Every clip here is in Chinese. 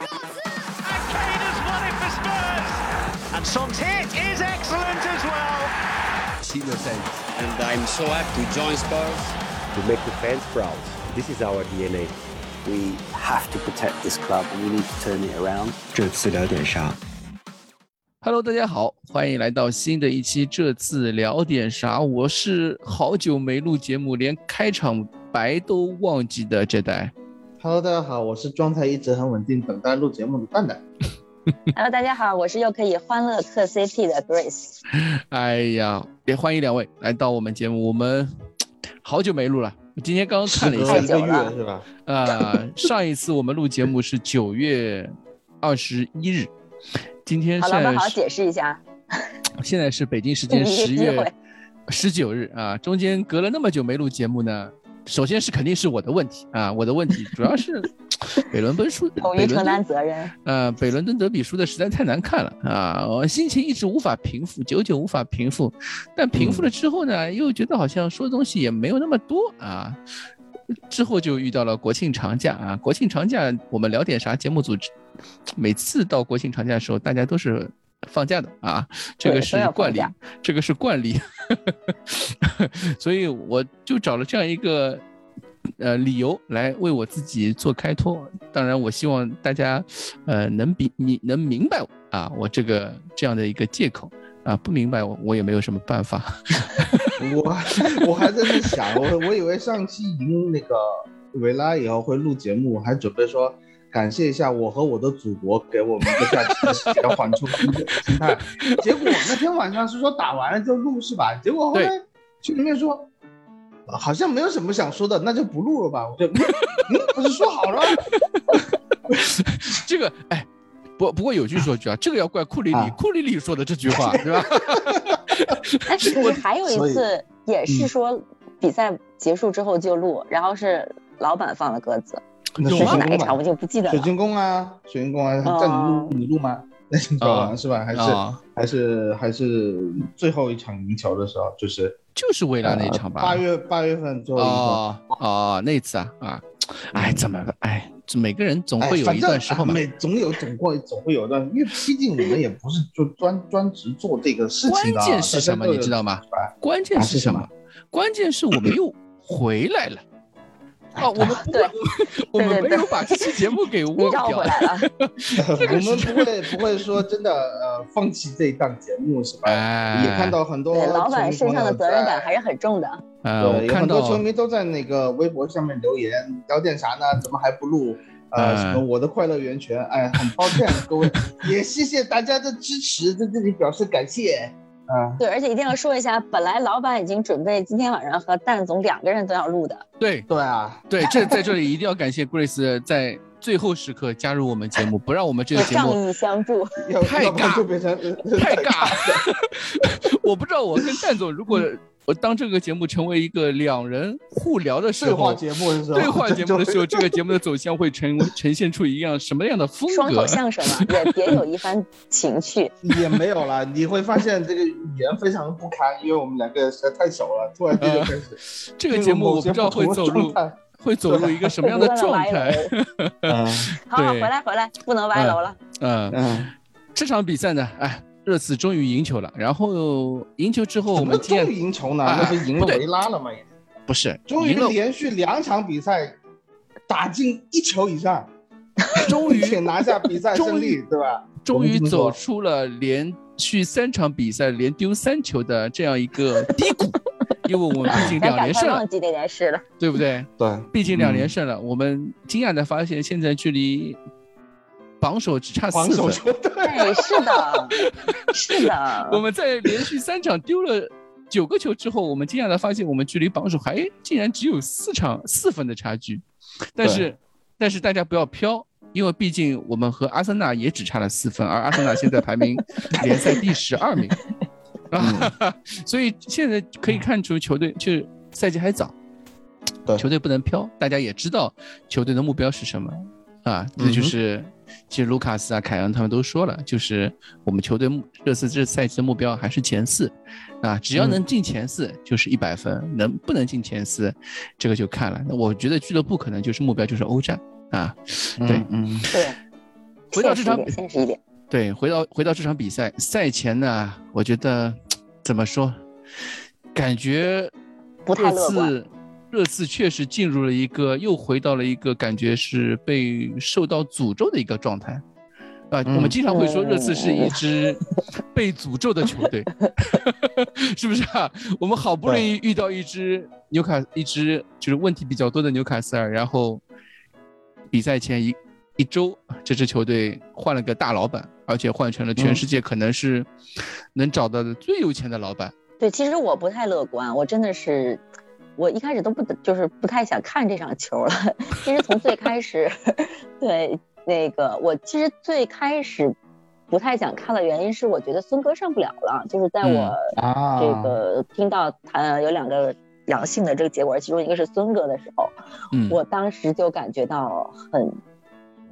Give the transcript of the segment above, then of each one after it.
And Kane has won it for Spurs. And Son's hit is excellent as well. and I'm so happy to join Spurs. to make the fans proud. This is our DNA. We have to protect this club and we need to turn it around. 这次聊点啥？Hello，大家好，欢迎来到新的一期。这次聊点啥？我是好久没录节目，连开场白都忘记的这代。Hello，大家好，我是状态一直很稳定，等待录节目的蛋蛋。Hello，大家好，我是又可以欢乐嗑 CP 的 Grace。哎呀，也欢迎两位来到我们节目。我们好久没录了，我今天刚刚看了一下一个月是吧？呃、上一次我们录节目是九月二十一日，今天好，老板好好解释一下。现在是北京时间 十月十九日啊，中间隔了那么久没录节目呢。首先是肯定是我的问题啊，我的问题 主要是北伦敦输，统一承担责任。呃，北伦敦德比输的实在太难看了啊，我心情一直无法平复，久久无法平复。但平复了之后呢，又觉得好像说的东西也没有那么多啊。之后就遇到了国庆长假啊，国庆长假我们聊点啥？节目组每次到国庆长假的时候，大家都是放假的啊，这个是惯例，这个是惯例，所以我就找了这样一个呃理由来为我自己做开脱。当然，我希望大家呃能比你能明白啊，我这个这样的一个借口啊，不明白我我也没有什么办法。我我还在那想，我我以为上期赢那个维拉以后会录节目，还准备说感谢一下我和我的祖国给我们一个假期的时间缓冲心心态。结果那天晚上是说打完了就录是吧？结果后来群里面说。呃好像没有什么想说的，那就不录了吧。我就，不是说好了？这个哎。不，不过有句说句啊，这个要怪库里里，啊库里里说的这句话，对吧？哎，可是还有一次也是说比赛结束之后就录，然后是老板放的鸽子，水晶宫这是哪一场我，就不记得了。水晶宫啊，水晶宫啊，在你录你录吗？那场球啊完是吧？还是啊，还是还是最后一场赢球的时候，就是就是未来那一场吧。呃八月八月份最后一场。哦哦，那次啊啊，哎，怎么了？哎，这每个人总哎会有一段时候嘛。每总有总会总会有一段，因为毕竟我们也不是就专专职做这个事情的啊。关键是什么你知道吗是吧关键是什么？关键是我们又回来了。啊，我们 不会，我们没有把这期节目给 你忘掉绕回。来了，我们不会不会说真的呃放弃这一档节目是吧？哎，也看到很多，老板身上的责任感还是很重的。对，有很多球迷都在那个微博上面留言，聊点啥呢？怎么还不录？呃，嗯什么我的快乐源泉？哎，很抱歉各位，也谢谢大家的支持，在这里表示感谢。啊，对，而且一定要说一下，本来老板已经准备今天晚上和蛋总两个人都要录的，对对啊，对，这在这里一定要感谢 Grace 在最后时刻加入我们节目，不让我们这个节目 仗义相助。太尬就变成太尬。我不知道我跟蛋总如果我当这个节目成为一个两人互聊的时对话候，节目的时候，对话节目的时候，这个节目的走向会呈 呈现出一样什么样的风格双口格？相声嘛，也别有一番情趣。也没有了。你会发现这个语言非常不堪，因为我们两个实在太熟了，突然间就开始这个节目我不知道会走入会走入一个什么样的状态。嗯好好，回来回来，不能歪楼了。嗯，嗯，这场比赛呢，哎，热刺终于赢球了。然后赢球之后，我怎么们今天终于赢球呢？哎那不是赢了维拉了吗？也不是终于，连续两场比赛打进一球以上，终于拿下比赛 胜利，对吧？终于走出了连续三场比赛连丢三球的这样一个 低谷，因为我们毕竟两连胜了忘，记这件事了。对不对？对，毕竟两连嗯胜了，我们惊讶的发现，现在距离榜首只差四分。对，是的，是的。我们在连续三场丢了九个球之后，我们惊讶的发现，我们距离榜首还竟然只有四场四分的差距。但是，但是大家不要飘，因为毕竟我们和阿森纳也只差了四分，而阿森纳现在排名 联赛第十二名。啊，所以现在可以看出球队就是赛季还早，对球队不能飘，大家也知道球队的目标是什么啊，那就是其实卢卡斯啊、凯恩他们都说了，就是我们球队目热刺这赛季的目标还是前四啊，只要能进前四就是一百分，能不能进前四，这个就看了。那我觉得俱乐部可能就是目标就是欧战啊，对嗯，对，回到这场比赛，现实一点。对，回到回到这场比赛，赛前呢，我觉得怎么说，感觉不太乐观。热刺确实进入了一个，又回到了一个感觉是被受到诅咒的一个状态。啊，我们经常会说热刺是一支被诅咒的球队，是不是啊？我们好不容易遇到一支纽卡，一支就是问题比较多的纽卡斯尔，然后比赛前一一周，这支球队换了个大老板，而且换成了全世界可能是能找到的最有钱的老板。对，其实我不太乐观，我真的是，我一开始都不就是不太想看这场球了。其实从最开始，对。那个，我其实最开始不太想看的原因是，我觉得孙哥上不了了。就是在我这个听到他有两个阳性的这个结果，其中一个是孙哥的时候，我当时就感觉到很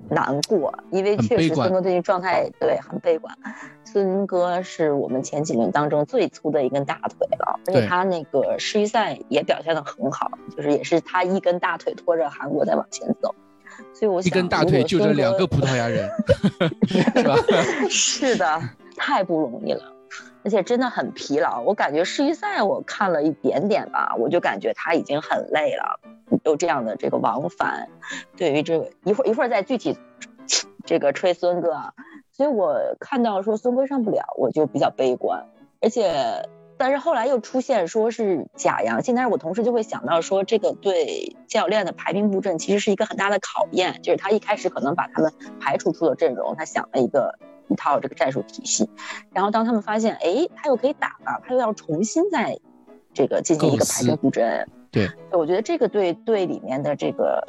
难过，因为确实孙哥最近状态对很悲观。孙哥是我们前几轮当中最粗的一根大腿了，而且他那个世预赛也表现的很好，就是也是他一根大腿拖着韩国在往前走。所以，我想一根大腿就这两个葡萄牙人，是吧？是的，太不容易了，而且真的很疲劳。我感觉世预赛我看了一点点吧，我就感觉他已经很累了，有这样的这个往返。对于这个一会儿一会儿再具体这个吹孙哥，所以我看到说孙哥上不了，我就比较悲观，而且。但是后来又出现说是假阳性，但是我同时就会想到说，这个对教练的排兵布阵其实是一个很大的考验，就是他一开始可能把他们排除出了阵容，他想了一个一套这个战术体系，然后当他们发现，哎，他又可以打了，他又要重新再这个进行一个排兵布阵，对，我觉得这个对队里面的这个。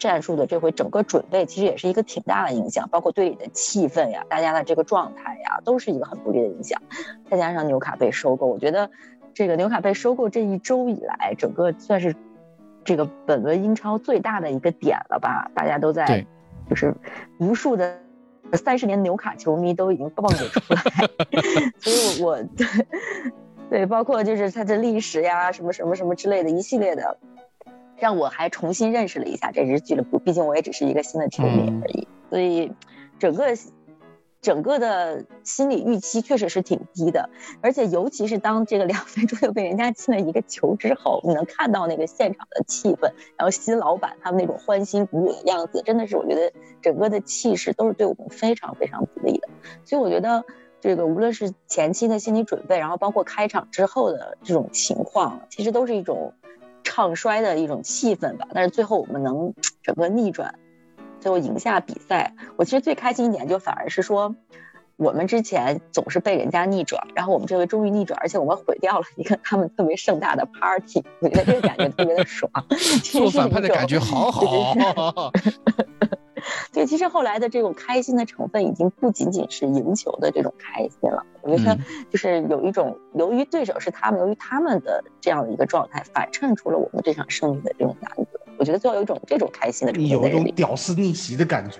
战术的这回整个准备其实也是一个挺大的影响，包括队里的气氛呀，大家的这个状态呀，都是一个很不利的影响。再加上纽卡被收购，我觉得这个纽卡被收购这一周以来，整个算是这个本轮英超最大的一个点了吧？大家都在，就是无数的三十年纽卡球迷都已经蹦了出来，所以我对对，包括就是它的历史呀，什么什么什么之类的一系列的。让我还重新认识了一下这支俱乐部，毕竟我也只是一个新的球迷而已，所以整个整个的心理预期确实是挺低的，而且尤其是当这个两分钟又被人家进了一个球之后，你能看到那个现场的气氛，然后新老板他们那种欢欣鼓舞的样子，真的是我觉得整个的气势都是对我们非常非常不利的，所以我觉得这个无论是前期的心理准备，然后包括开场之后的这种情况，其实都是一种。唱衰的一种气氛吧，但是最后我们能整个逆转，最后赢下比赛。我其实最开心一点，就反而是说，我们之前总是被人家逆转，然后我们这回终于逆转，而且我们毁掉了一个他们特别盛大的 party，我觉得这个感觉特别的爽。做反派的感觉好好。对，其实后来的这种开心的成分已经不仅仅是赢球的这种开心了。我觉得就是有一种，由于对手是他们，由于他们的这样的一个状态，反衬出了我们这场胜利的这种难得。我觉得最后有一种这种开心的有一种屌丝逆袭的感觉。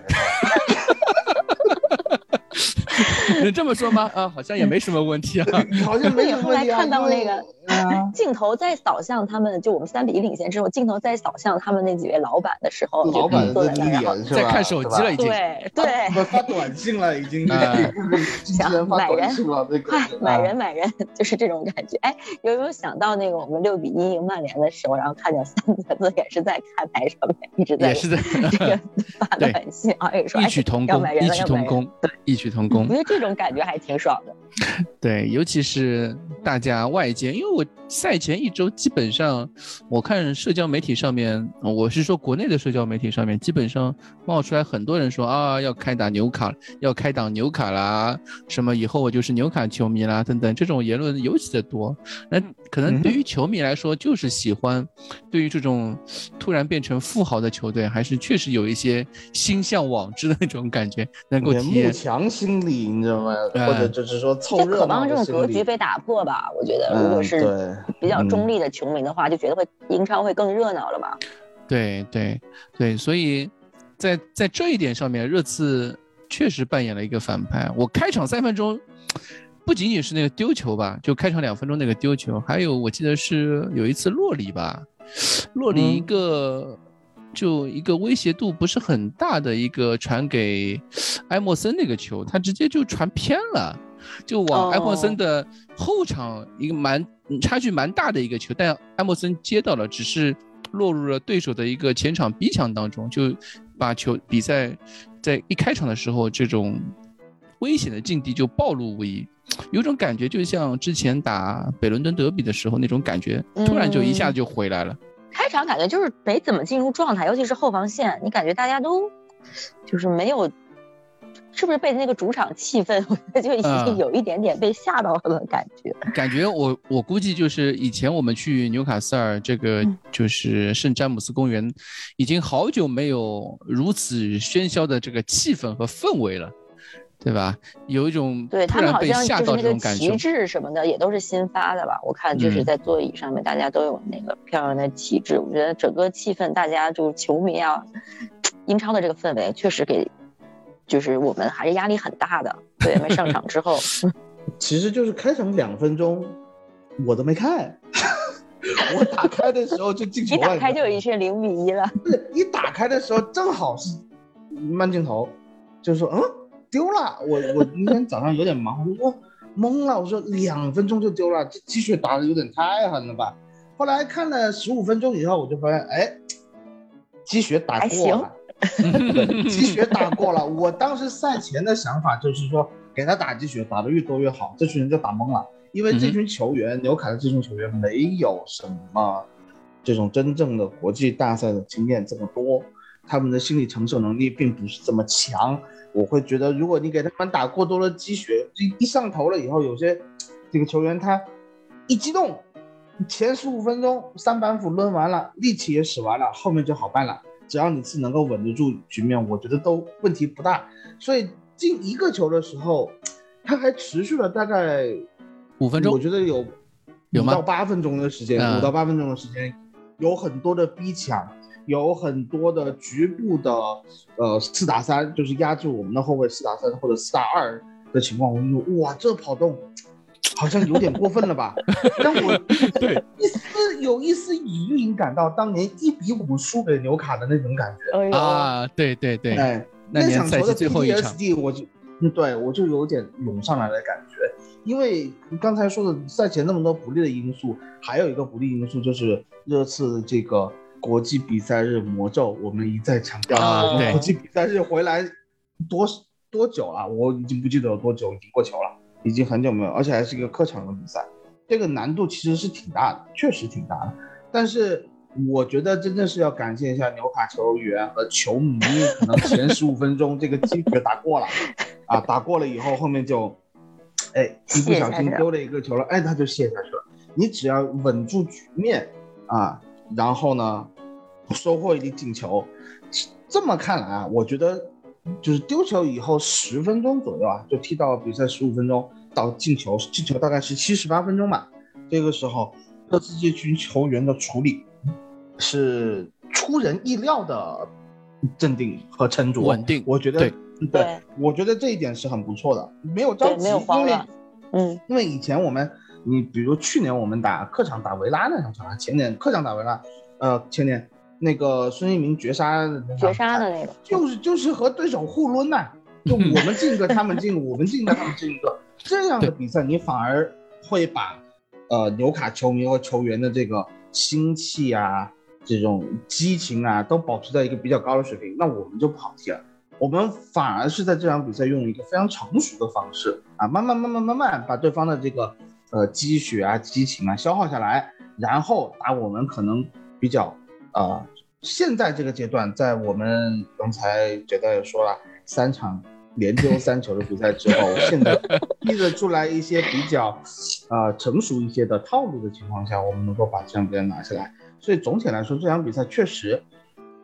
能这么说吗？啊，好像也没什么问题啊。好像没有后来看到那个 镜头在扫向他们，就我们三比一领先之后，镜头在扫向他们那几位老板的时候，老板坐在那儿在看手机了，已经。对对，发短信了，已经。想买人，快买人买人，就是这种感觉。哎，有没有想到那个我们六比一赢曼联的时候，然后看见三个字也是在看台上面一直在也是在这个发短信啊，也说异曲同工，异曲同工，对，异曲同工。我觉得这种感觉还挺爽的。对，尤其是大家外界，因为我赛前一周基本上，我看社交媒体上面，我是说国内的社交媒体上面，基本上冒出来很多人说啊，要开打纽卡，要开打纽卡啦，什么以后我就是纽卡球迷啦，等等，这种言论尤其的多。那可能对于球迷来说，就是喜欢，对于这种突然变成富豪的球队，还是确实有一些心向往之的那种感觉，能够体验。慕强心理，你知道吗？或者就是说。就渴望这种格局被打破吧，我觉得，如果是比较中立的球迷的话，就觉得会英超会更热闹了吧？对对对，所以在在这一点上面，热刺确实扮演了一个反派。我开场三分钟，不仅仅是那个丢球吧，就开场两分钟那个丢球，还有我记得是有一次洛里吧，洛里一个就一个威胁度不是很大的一个传给埃莫森那个球，他直接就传偏了，就往埃莫森的后场一个蛮差距蛮大的一个球，但埃莫森接到了，只是落入了对手的一个前场逼抢当中，就把球比赛在一开场的时候这种危险的境地就暴露无遗。有种感觉，就像之前打北伦敦德比的时候那种感觉，突然就一下子就回来了。开场感觉就是没怎么进入状态，尤其是后防线，你感觉大家都就是没有，是不是被那个主场气氛，就已经有一点点被吓到了感觉。感觉我我估计就是以前我们去纽卡斯尔这个就是圣詹姆斯公园，已经好久没有如此喧嚣的这个气氛和氛围了。对吧？有一种对他们好像就是那个旗帜什么的也都是新发的吧？我看就是在座椅上面，大家都有那个漂亮的旗帜。我觉得整个气氛，大家就是球迷啊，英超的这个氛围确实给，就是我们还是压力很大的。对，没上场之后，其实就是开场两分钟，我都没看，我打开的时候就进 球了。一打开就已经是零比一了。不是，一打开的时候正好是慢镜头，就是说嗯。丢了，我我那天早上有点忙，我说懵了，我说两分钟就丢了，这积雪打的有点太狠了吧？后来看了十五分钟以后，我就发现，哎，积雪打过了，积雪打过了。我当时赛前的想法就是说，给他打积雪，打的越多越好。这群人就打懵了，因为这群球员，纽卡的这群球员没有什么这种真正的国际大赛的经验这么多，他们的心理承受能力并不是这么强。我会觉得，如果你给他们打过多的积雪，一一上头了以后，有些这个球员他一激动，前十五分钟三板斧抡完了，力气也使完了，后面就好办了。只要你是能够稳得住局面，我觉得都问题不大。所以进一个球的时候，他还持续了大概五分钟，我觉得有五到八分钟的时间，五到八分钟的时间，有很多的逼抢。有很多的局部的，呃，四打三，就是压制我们的后卫四打三或者四打二的情况。我们说，哇，这跑动好像有点过分了吧？但我对一丝有一丝隐隐感到当年一比五输给纽卡的那种感觉啊！对对对，哎，那场球的 PTSD 我就，对我就有点涌上来的感觉。因为刚才说的赛前那么多不利的因素，还有一个不利因素就是热刺这个。国际比赛日魔咒，我们一再强调。啊，国际比赛日回来多多久了？我已经不记得有多久，已经过球了，已经很久没有，而且还是一个客场的比赛，这个难度其实是挺大的，确实挺大的。但是我觉得真正是要感谢一下纽卡球员和球迷，可能前十五分钟 这个积雪打过了，啊，打过了以后，后面就，哎，一不小心丢了一个球了，哎，他就卸下去了。你只要稳住局面，啊。然后呢，收获一粒进球，这么看来啊，我觉得就是丢球以后十分钟左右啊，就踢到比赛十五分钟到进球，进球大概是七十八分钟吧。这个时候，热刺这群球员的处理是出人意料的镇定和沉着稳定。我觉得，对，我觉得这一点是很不错的，没有着急，因为，嗯，因为以前我们。你比如去年我们打客场打维拉那场球啊，前年客场打维拉，呃，前年那个孙兴民绝杀绝杀的那个，就是就是和对手互抡呐，就我们进一个他们进，我们进一个他们进一个，这样的比赛你反而会把呃纽卡球迷和球员的这个心气啊，这种激情啊都保持在一个比较高的水平，那我们就不好踢了。我们反而是在这场比赛用一个非常成熟的方式啊，慢慢慢慢慢慢把对方的这个。呃，积雪啊，激情啊，消耗下来，然后打我们可能比较，呃，现在这个阶段，在我们刚才觉得也说了，三场连 丢三球的比赛之后，现在逼得出来一些比较，呃，成熟一些的套路的情况下，我们能够把这场比赛拿下来。所以总体来说，这场比赛确实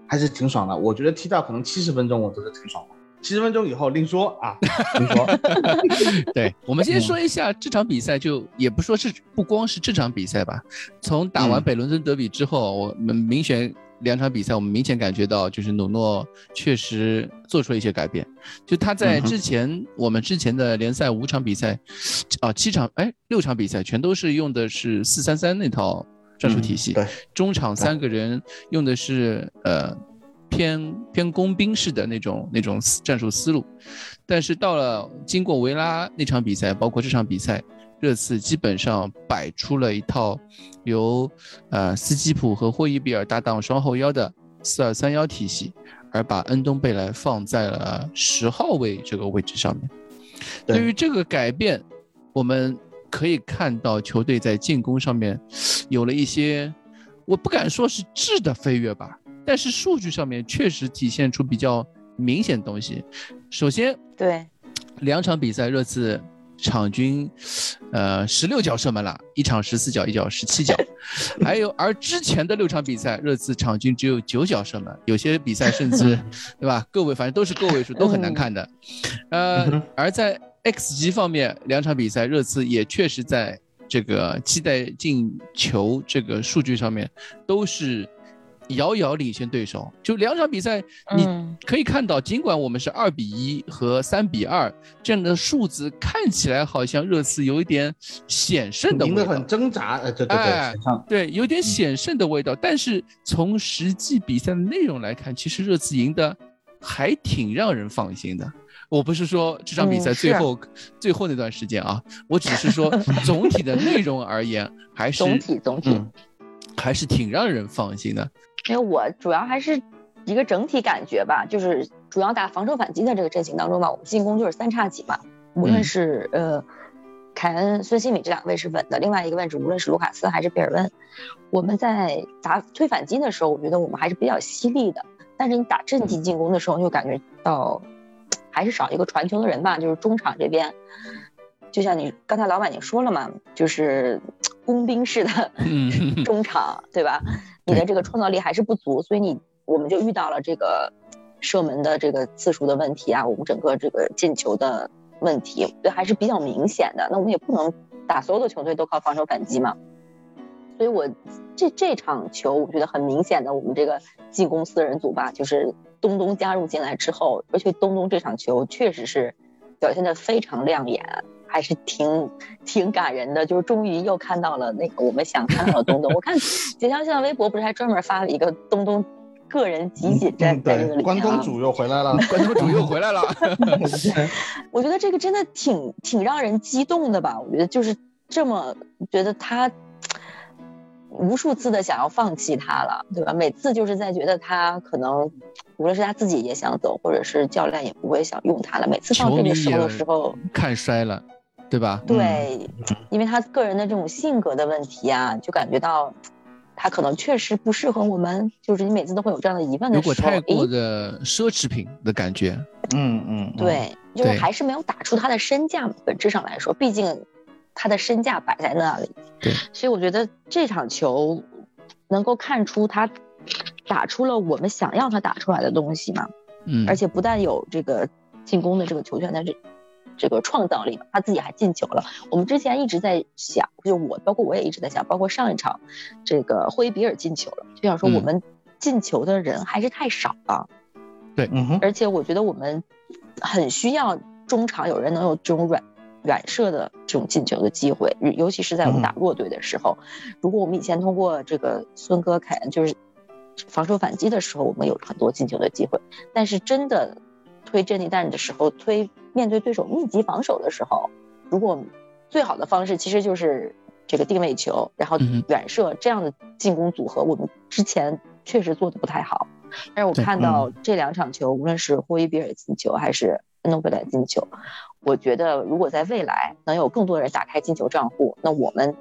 还是挺爽的。我觉得踢到可能七十分钟，我都是挺爽的。七十分钟以后另说啊，另说。对，我们先说一下这场比赛，就也不说是不光是这场比赛吧。从打完北伦敦德比之后，我们明显两场比赛，我们明显感觉到，就是努诺确实做出了一些改变。就他在之前，我们之前的联赛五场比赛，啊，七场哎六场比赛全都是用的是四三三那套战术体系，对，中场三个人用的是呃。偏偏工兵式的那种那种战术思路，但是到了经过维拉那场比赛，包括这场比赛，热刺基本上摆出了一套由呃斯基普和霍伊比尔搭档双后腰的四二三幺体系，而把恩东贝莱放在了十号位这个位置上面。对于这个改变，我们可以看到球队在进攻上面有了一些，我不敢说是质的飞跃吧。但是数据上面确实体现出比较明显的东西。首先，对两场比赛，热刺场均，呃，十六脚射门了，一场十四脚，一脚十七脚。还有，而之前的六场比赛，热刺场均只有九脚射门，有些比赛甚至，对吧？个位，反正都是个位数，都很难看的。呃，而在 X 级方面，两场比赛，热刺也确实在这个期待进球这个数据上面都是。遥遥领先对手，就两场比赛，你可以看到，尽管我们是二比一和三比二这样的数字，看起来好像热刺有一点险胜的味道，赢得很挣扎，呃，对对对，对，有点险胜的味道。但是从实际比赛的内容来看，其实热刺赢的还挺让人放心的。我不是说这场比赛最后最后那段时间啊，我只是说 总体的内容而言，还是总体总体。还是挺让人放心的。因为我主要还是一个整体感觉吧，就是主要打防守反击的这个阵型当中吧，我们进攻就是三叉戟嘛，无论是呃凯恩、孙兴敏这两个位是稳的，另外一个位置无论是卢卡斯还是贝尔温，我们在打推反击的时候，我觉得我们还是比较犀利的。但是你打阵地进攻的时候，就感觉到还是少一个传球的人吧，就是中场这边，就像你刚才老板你说了嘛，就是 工兵式的中场，对吧？你的这个创造力还是不足，所以你我们就遇到了这个射门的这个次数的问题啊，我们整个这个进球的问题，对还是比较明显的。那我们也不能打所有的球队都靠防守反击嘛，所以我这这场球我觉得很明显的，我们这个进攻四人组吧，就是东东加入进来之后，而且东东这场球确实是表现的非常亮眼。还是挺挺感人的，就是终于又看到了那个我们想看到的东东。我看 杰强现在微博不是还专门发了一个东东个人集锦在在这个里面关东煮又回来了，关东煮又回来了。我觉得这个真的挺挺让人激动的吧？我觉得就是这么觉得他无数次的想要放弃他了，对吧？每次就是在觉得他可能无论是他自己也想走，或者是教练也不会想用他了。每次放这个时候的时候，看衰了。对吧？对，因为他个人的这种性格的问题啊，就感觉到他可能确实不适合我们。就是你每次都会有这样的疑问的时候，如果太过的奢侈品的感觉，嗯嗯，对，就是还是没有打出他的身价。本质上来说，毕竟他的身价摆在那里。对，所以我觉得这场球能够看出他打出了我们想要他打出来的东西嘛。嗯，而且不但有这个进攻的这个球权在这。这个创造力，他自己还进球了。我们之前一直在想，就我包括我也一直在想，包括上一场，这个霍伊比尔进球了，就想说我们进球的人还是太少了。对，嗯而且我觉得我们很需要中场有人能有这种软软射的这种进球的机会，尤其是在我们打弱队的时候。如果我们以前通过这个孙哥凯恩就是防守反击的时候，我们有很多进球的机会，但是真的推阵地战的时候推。面对对手密集防守的时候，如果最好的方式其实就是这个定位球，然后远射这样的进攻组合，我们之前确实做的不太好。但是我看到这两场球，无论是霍伊比尔进球还是恩诺贝莱进球，我觉得如果在未来能有更多人打开进球账户，那我们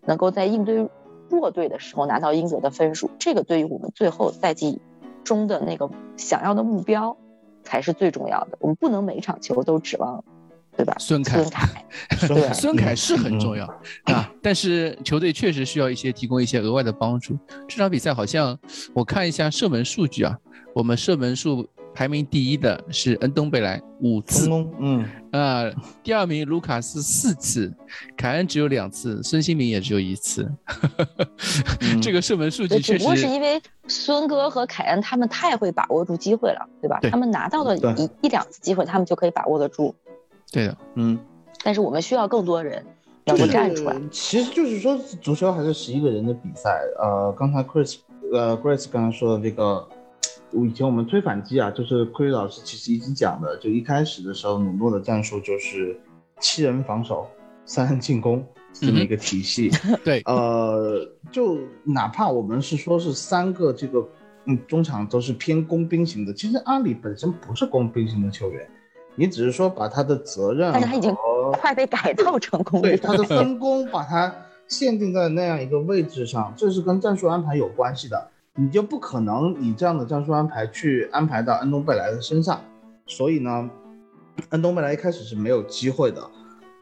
能够在应对弱队的时候拿到应得的分数，这个对于我们最后赛季中的那个想要的目标。才是最重要的，我们不能每一场球都指望，对吧？孙凯，孙凯，对，孙凯是很重要啊。但是球队确实需要一些提供一些额外的帮助。这场比赛好像我看一下射门数据啊，我们射门数排名第一的是恩东贝莱五次，嗯啊，第二名卢卡斯四次，凯恩只有两次，孙兴民也只有一次。这个射门数据确实，只不过是因为。孙哥和凯恩他们太会把握住机会了，对吧？他们拿到的一一两次机会，他们就可以把握得住。对的，嗯。但是我们需要更多人能够站出来。其实就是说，足球还是十一个人的比赛。呃，刚才 Chris，呃，Grace 刚才说的这个，以前我们推反击啊，就是奎老师其实已经讲的，就一开始的时候努诺的战术就是七人防守，三人进攻这么一个体系。对，呃，就哪怕我们是说是三个这个嗯中场都是偏工兵型的，其实阿里本身不是工兵型的球员，你只是说把他的责任，但是他已经快被改造成工兵，对他的分工把他限定在那样一个位置上，这是跟战术安排有关系的。你就不可能以这样的战术安排去安排到安东贝莱的身上，所以呢，安东贝莱一开始是没有机会的。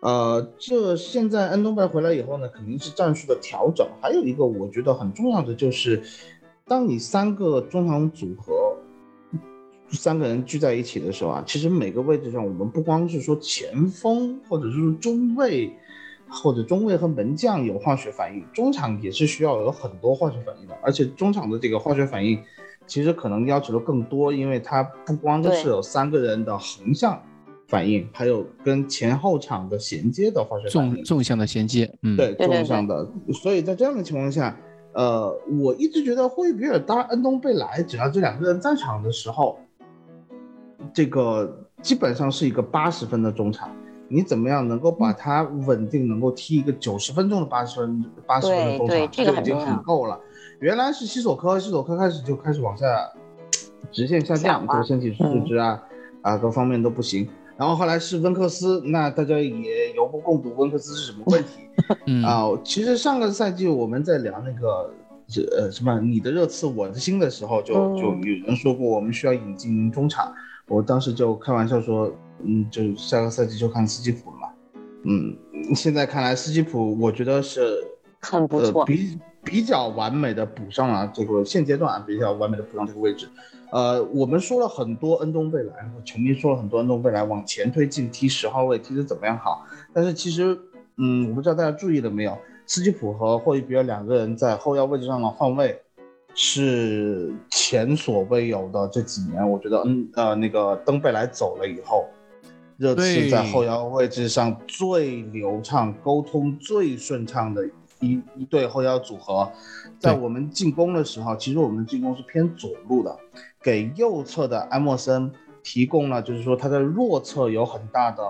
呃，这现在安东贝回来以后呢，肯定是战术的调整。还有一个我觉得很重要的就是，当你三个中场组合三个人聚在一起的时候啊，其实每个位置上我们不光是说前锋或者是中卫。或者中卫和门将有化学反应，中场也是需要有很多化学反应的，而且中场的这个化学反应，其实可能要求的更多，因为它不光是有三个人的横向反应，还有跟前后场的衔接的化学反应，纵纵向的衔接，嗯，对，纵向的。所以在这样的情况下，呃，我一直觉得霍伊比尔搭恩东贝莱，只要这两个人在场的时候，这个基本上是一个八十分的中场。你怎么样能够把它稳定，能够踢一个九十分钟的八十分八十分的中场，就已经很够了。原来是西索科，西索科开始就开始往下直线下降，这个身体素质啊啊各方面都不行。然后后来是温克斯，那大家也有目共睹，温克斯是什么问题 啊？其实上个赛季我们在聊那个这呃什么你的热刺我的心的时候，就就有人说过我们需要引进中场，我当时就开玩笑说。嗯，就下个赛季就看斯基普了嘛。嗯，现在看来斯基普，我觉得是很不错，比比较完美的补上了这个现阶段比较完美的补上这个位置。呃，我们说了很多恩东贝莱，球迷说了很多恩东贝莱往前推进踢十号位踢得怎么样好，但是其实，嗯，我不知道大家注意了没有，斯基普和霍伊比尔两个人在后腰位置上的换位是前所未有的。这几年，我觉得，嗯呃，那个登贝莱走了以后。热刺在后腰位置上最流畅、沟通最顺畅的一一对后腰组合，在我们进攻的时候，其实我们的进攻是偏左路的，给右侧的埃默森提供了，就是说他在弱侧有很大的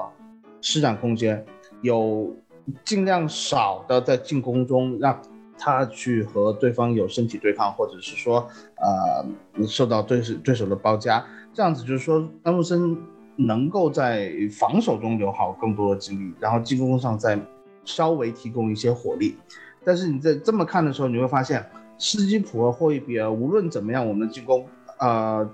施展空间，有尽量少的在进攻中让他去和对方有身体对抗，或者是说呃受到对手对手的包夹，这样子就是说安默森。能够在防守中留好更多的精力，然后进攻上再稍微提供一些火力。但是你在这么看的时候，你会发现斯基普和霍伊比尔无论怎么样，我们的进攻，呃，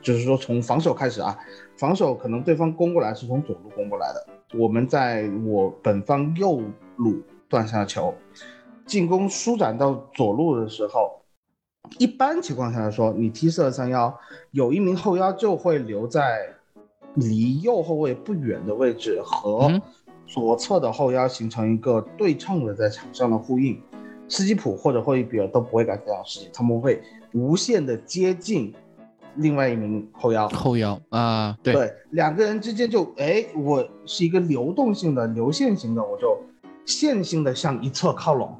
就是说从防守开始啊，防守可能对方攻过来是从左路攻过来的，我们在我本方右路断下球，进攻舒展到左路的时候，一般情况下来说，你踢四二三幺，有一名后腰就会留在。离右后卫不远的位置和左侧的后腰形成一个对称的在场上的呼应，斯基普或者霍伊比尔都不会干这样的事情，他们会无限的接近另外一名后腰。后腰啊，对对，两个人之间就哎，我是一个流动性的、流线型的，我就线性的向一侧靠拢。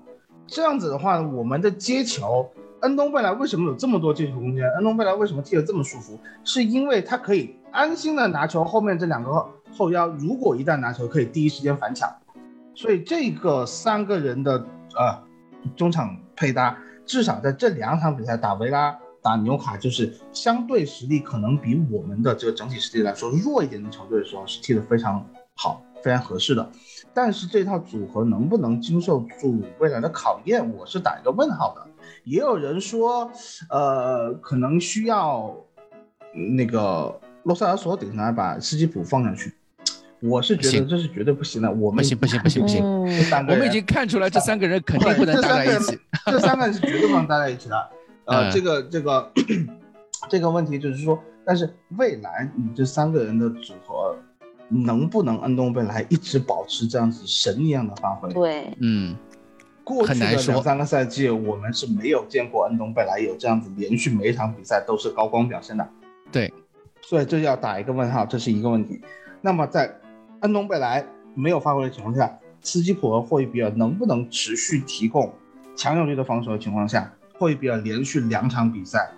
这样子的话，我们的接球，恩东贝莱为什么有这么多接球空间？恩东贝莱为什么踢得这么舒服？是因为他可以。安心的拿球，后面这两个后腰如果一旦拿球，可以第一时间反抢，所以这个三个人的呃中场配搭，至少在这两场比赛打维拉、打纽卡，就是相对实力可能比我们的这个整体实力来说弱一点的球队的时候，是踢得非常好、非常合适的。但是这套组合能不能经受住未来的考验，我是打一个问号的。也有人说，呃，可能需要那个。洛塞尔索顶上来把斯基普放上去，我是觉得这是绝对不行的。我们不行不行不行不行，我们已经看出来这三个人肯定不能搭在一起，这三个人是绝对不能搭在一起的。呃，这个这个这个问题就是说，但是未来你这三个人的组合能不能恩东贝莱一直保持这样子神一样的发挥？对，嗯，过去的两三个赛季我们是没有见过恩东贝莱有这样子连续每一场比赛都是高光表现的。对。所以这要打一个问号，这是一个问题。那么在安东贝莱没有发挥的情况下，斯基普和霍伊比尔能不能持续提供强有力的防守的情况下，霍伊比尔连续两场比赛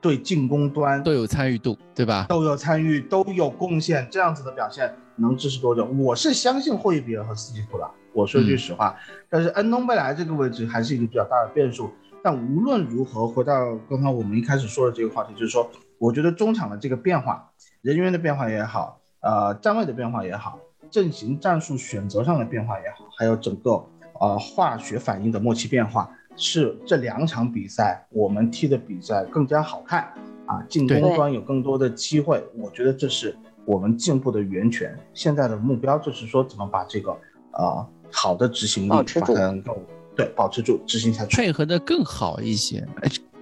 对进攻端都有参与度，对吧？都有参与，都有贡献，这样子的表现能支持多久？我是相信霍伊比尔和斯基普的。我说句实话，但是安东贝莱这个位置还是一个比较大的变数。但无论如何，回到刚刚我们一开始说的这个话题，就是说，我觉得中场的这个变化，人员的变化也好，呃，站位的变化也好，阵型战术选择上的变化也好，还有整个呃化学反应的默契变化，是这两场比赛我们踢的比赛更加好看啊，进攻端有更多的机会。我觉得这是我们进步的源泉。现在的目标就是说，怎么把这个呃。好的执行力，把它能够对保持住，执行下去，配合的更好一些。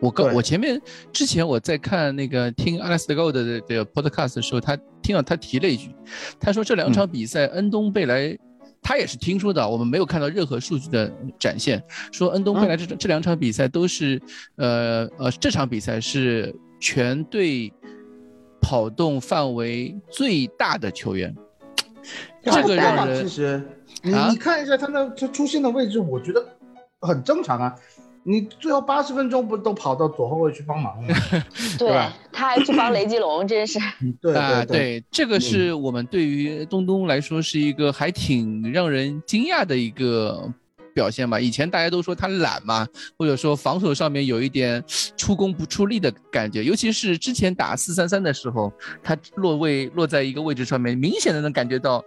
哎，我刚我前面之前我在看那个听 Alex Gold 的这个 podcast 的时候，他听到他提了一句，他说这两场比赛恩东贝莱，他也是听说的，我们没有看到任何数据的展现，说恩东贝莱这这两场比赛都是，呃呃，这场比赛是全队跑动范围最大的球员，这个让人其实。你你看一下他那他出现的位置，我觉得很正常啊。你最后八十分钟不都跑到左后卫去帮忙了吗？对他还去帮雷吉隆，真是。对啊，对，这个是我们对于东东来说是一个还挺让人惊讶的一个表现吧。以前大家都说他懒嘛，或者说防守上面有一点出工不出力的感觉，尤其是之前打四三三的时候，他落位落在一个位置上面，明显的能感觉到。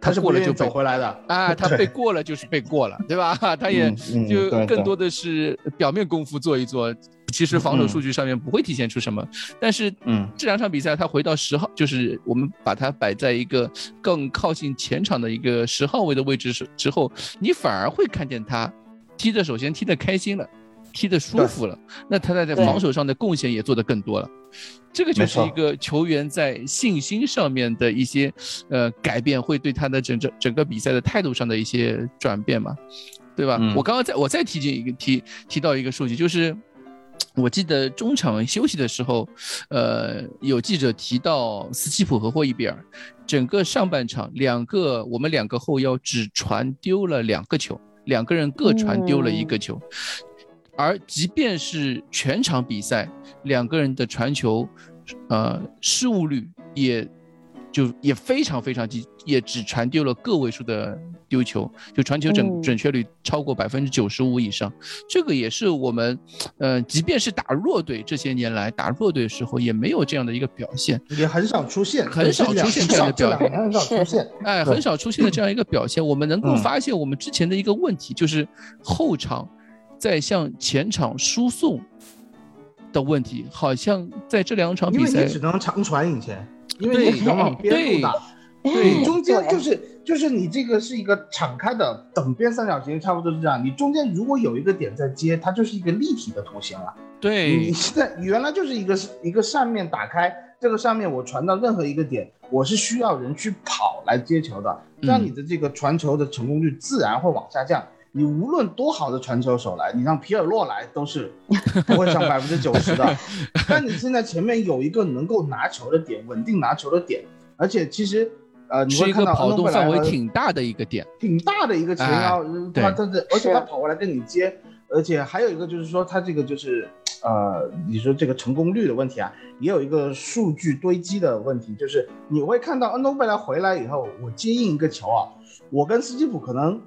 他是过了就走回来的啊，他被过了就是被过了，对吧？他也就更多的是表面功夫做一做，其实防守数据上面不会体现出什么。但是，嗯，这两场比赛他回到十号，就是我们把他摆在一个更靠近前场的一个十号位的位置时之后，你反而会看见他踢的，首先踢的开心了，踢得舒服了，那他在在防守上的贡献也做得更多了。这个就是一个球员在信心上面的一些呃改变，会对他的整整整个比赛的态度上的一些转变嘛，对吧？我刚刚在我再提进一个提提到一个数据，就是我记得中场休息的时候，呃，有记者提到斯基普和霍伊比尔，整个上半场两个我们两个后腰只传丢了两个球，两个人各传丢了一个球。而即便是全场比赛，两个人的传球，呃，失误率也，就也非常非常低，也只传丢了个位数的丢球，就传球准准确率超过百分之九十五以上。这个也是我们，呃，即便是打弱队，这些年来打弱队的时候，也没有这样的一个表现，也很少出现，很少出现这样的表现，很少出现，哎，很少出现的这样一个表现。我们能够发现，我们之前的一个问题就是后场。在向前场输送的问题，好像在这两场比赛，因为你只能长传以前，因为你只能往边路打，对，中间就是就是你这个是一个敞开的等边三角形，差不多是这样。你中间如果有一个点在接，它就是一个立体的图形了。对，你现在原来就是一个一个扇面打开，这个上面我传到任何一个点，我是需要人去跑来接球的，这样你的这个传球的成功率自然会往下降。你无论多好的传球手来，你让皮尔洛来都是不会上百分之九十的。但你现在前面有一个能够拿球的点，稳定拿球的点，而且其实呃，你会看到跑动范围挺大的一个点，挺大的一个前腰，他他的，而且他跑过来跟你接，而且还有一个就是说他这个就是呃，你说这个成功率的问题啊，也有一个数据堆积的问题，就是你会看到恩东贝莱回来以后，我接应一个球啊，我跟斯基普可能。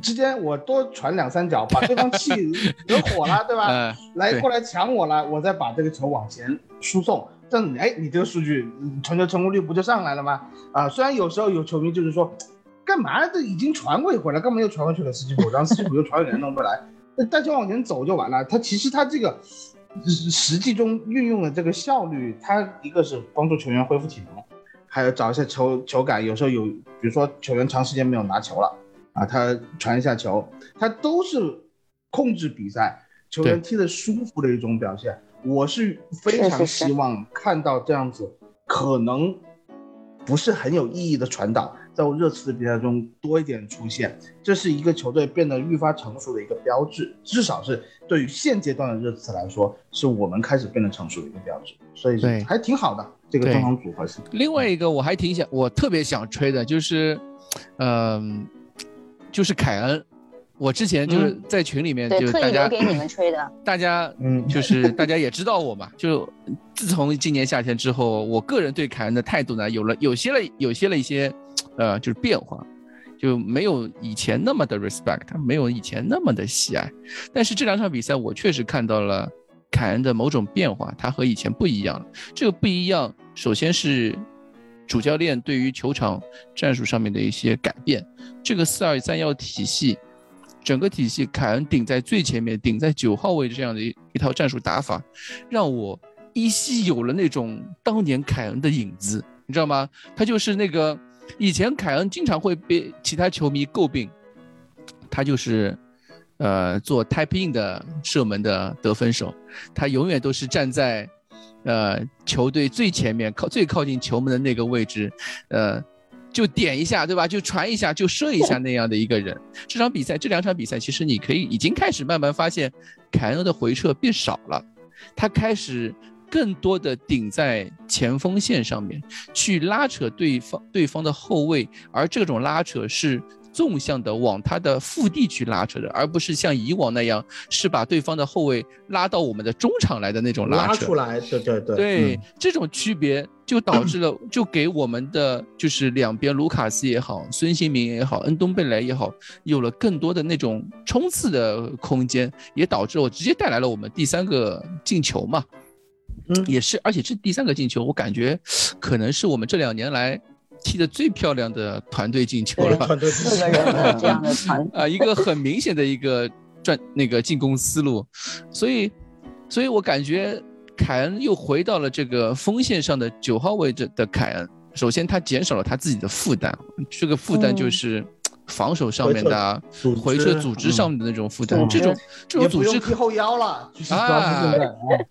之间我多传两三脚，把对方气 惹火了，对吧？来过来抢我了，我再把这个球往前输送，这样哎，你这个数据传球成功率不就上来了吗？啊，虽然有时候有球迷就是说，干嘛这已经传过一回了，干嘛又传回去了？斯基普，然后斯基普又传给人弄过来，那带球往前走就完了。他其实他这个实际中运用的这个效率，他一个是帮助球员恢复体能，还有找一些球球感。有时候有，比如说球员长时间没有拿球了。啊，他传一下球，他都是控制比赛，球员踢得舒服的一种表现。我是非常希望看到这样子，可能不是很有意义的传导，在我热刺的比赛中多一点出现，这是一个球队变得愈发成熟的一个标志，至少是对于现阶段的热刺来说，是我们开始变得成熟的一个标志。所以还挺好的这个中场组合是。另外一个我还挺想，我特别想吹的就是，嗯。就是凯恩，我之前就是在群里面，对，就大家特意留给你们吹的。大家嗯就是大家也知道我嘛，就自从今年夏天之后，我个人对凯恩的态度呢，有了有些了有些了一些，呃，就是变化，就没有以前那么的 respect，没有以前那么的喜爱。但是这两场比赛，我确实看到了凯恩的某种变化，他和以前不一样了。这个不一样，首先是主教练对于球场战术上面的一些改变，这个四二三幺体系。整个体系，凯恩顶在最前面，顶在九号位这样的一一套战术打法，让我依稀有了那种当年凯恩的影子，你知道吗？他就是那个以前凯恩经常会被其他球迷诟病，他就是呃做 type in 的射门的得分手，他永远都是站在呃球队最前面靠最靠近球门的那个位置，呃。就点一下，对吧？就传一下，就射一下那样的一个人。这场比赛，这两场比赛，其实你可以已经开始慢慢发现，凯恩的回撤变少了，他开始更多的顶在前锋线上面去拉扯对方对方的后卫，而这种拉扯是纵向的往他的腹地去拉扯的，而不是像以往那样是把对方的后卫拉到我们的中场来的那种扯。拉出来，对对对，对嗯这种区别就导致了，就给我们的就是两边卢卡斯也好，孙兴民也好，恩东贝莱也好，有了更多的那种冲刺的空间，也导致我直接带来了我们第三个进球嘛。嗯也是，而且这第三个进球，我感觉可能是我们这两年来踢的最漂亮的团队进球了。团队四个人的这样的团，啊，一个很明显的一个转那个进攻思路，所以，所以我感觉凯恩又回到了这个锋线上的九号位置的凯恩。首先，他减少了他自己的负担，这个负担就嗯是防守上面的啊、回撤组织上面的那种负担。嗯。这种这种组织可后腰了，啊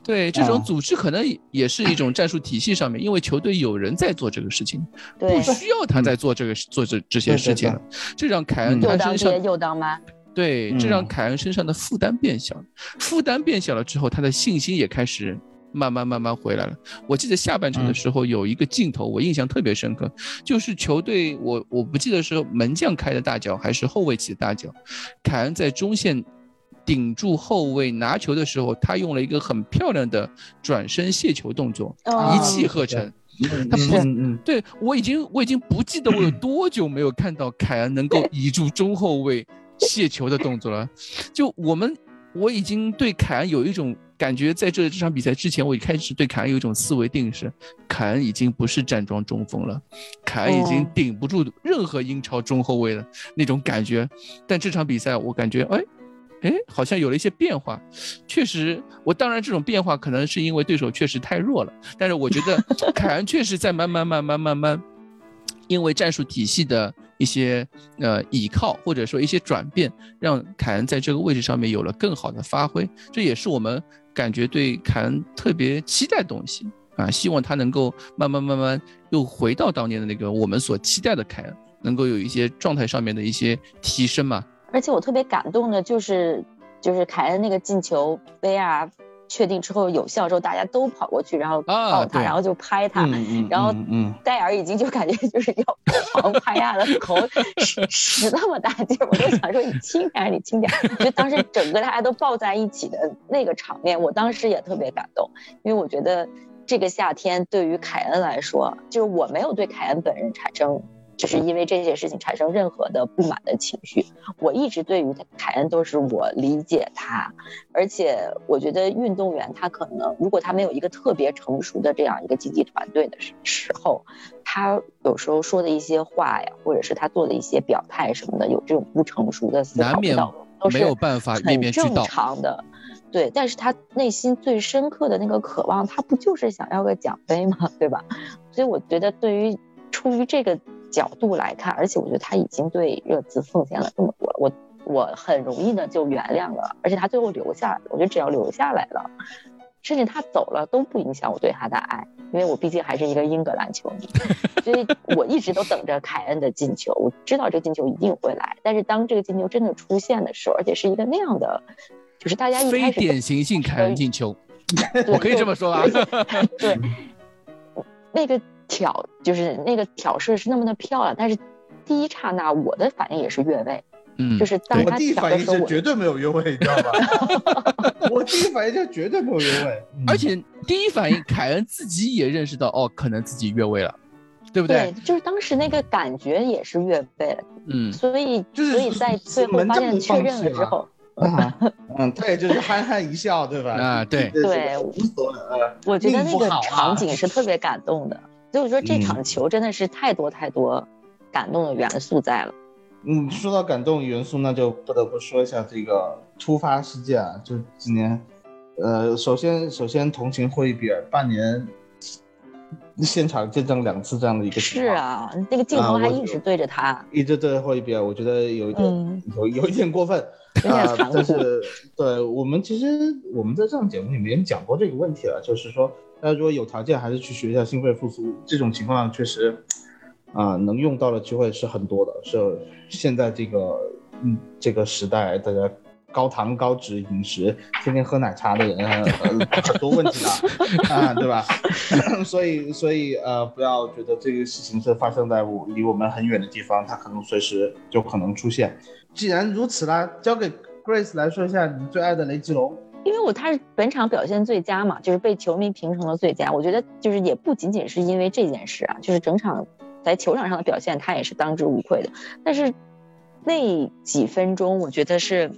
对这种啊。组织可能也是一种战术体系上面，因为球队有人在做这个事情，不，需要他在做这个做这这些事情了。这让凯恩嗯。他又当身上爹又当妈，对，这让嗯。凯恩身上的负担变小，负担变小了之后，他的信心也开始慢慢慢慢回来了。我记得下半场的嗯时候有一个镜头，我印象特别深刻，就是球队我我不记得是门将开的大脚还是后卫起的大脚，凯恩在中线顶住后卫拿球的时候，他用了一个很漂亮的转身卸球动作，哦一气呵成。他嗯不嗯嗯对我已经我已经不记得我有多久没有看到凯恩能够倚住中后卫卸球的动作了。就我们我已经对凯恩有一种感觉，在这这场比赛之前，我一开始对凯恩有一种思维定式，凯恩已经不是站桩中锋了，凯恩已经哦顶不住任何英超中后卫了那种感觉。但这场比赛我感觉，哎。哎，好像有了一些变化，确实，我当然这种变化可能是因为对手确实太弱了，但是我觉得 凯恩确实在慢慢慢慢慢慢，因为战术体系的一些呃倚靠或者说一些转变，让凯恩在这个位置上面有了更好的发挥，这也是我们感觉对凯恩特别期待东西啊，希望他能够慢慢慢慢又回到当年的那个我们所期待的凯恩，能够有一些状态上面的一些提升嘛。而且我特别感动的就是，就是凯恩那个进球杯啊确定之后有效之后，大家都跑过去，然后啊抱他，对然后就拍他，然后戴尔已经就感觉就是要狂拍啊的头使使那么大劲儿，我就想说你轻点，你轻点。就当时整个大家都抱在一起的那个场面，我当时也特别感动，因为我觉得这个夏天对于凯恩来说，就是我没有对凯恩本人产生。就是因为这件事情产生任何的不满的情绪，我一直对于凯恩都是我理解他，而且我觉得运动员他可能如果他没有一个特别成熟的这样一个经纪团队的时时候，他有时候说的一些话呀，或者是他做的一些表态什么的，有这种不成熟的思考都是没有办法面很正面俱到。常的。对，但是他内心最深刻的那个渴望，他不就是想要个奖杯吗？对吧？所以我觉得，对于出于这个角度来看，而且我觉得他已经对热刺奉献了这么多了，我我很容易的就原谅了，而且他最后留下来，我觉得只要留下来了，甚至他走了都不影响我对他的爱，因为我毕竟还是一个英格兰球迷，所以我一直都等着凯恩的进球，我知道这个进球一定会来，但是当这个进球真的出现的时候，而且是一个那样的，就是大家一非开始典型性凯恩进球，我可以这么说吧？对，那个挑就是那个挑射是那么的漂亮，但是第一刹那我的反应也是越位，嗯，就是当我他第一反应是小的时候我，绝对没有越位，你知道吧？我第一反应就绝对没有越位，嗯而且第一反应，凯恩自己也认识到，哦，可能自己越位了，对不对？对，就是当时那个感觉也是越位了，嗯，所以就是所以在最后发现确认了了之后，啊，嗯，他也就是憨憨一笑，对吧？啊对对无所谓，呃我觉得那个场景 是特别感动的。所以我说这嗯场球真的是太多太多感动的元素在了。嗯，说到感动元素，那就不得不说一下这个突发事件啊，就今年，呃，首先首先同情霍伊比尔，半年现场见证两次这样的一个情况，是啊，那个镜头还一直对着他，一直对着霍伊比尔，我觉得有一点、嗯有有一点过分 有点啊、但是对我们其实我们在上节目里面也讲过这个问题了，就是说大家如果有条件，还是去学一下心肺复苏，这种情况确实啊、能用到的机会是很多的，是现在这个嗯这个时代，大家。高糖高脂饮食，天天喝奶茶的人，呃，很多问题的啊，对吧？所以，所以呃，不要觉得这个事情是发生在我离我们很远的地方，它可能随时就可能出现。既然如此啦，交给 Grace 来说一下你最爱的雷吉龙。因为我他是本场表现最佳嘛，就是被球迷评成了最佳。我觉得就是也不仅仅是因为这件事啊，就是整场在球场上的表现他也是当之无愧的。但是那几分钟，我觉得是，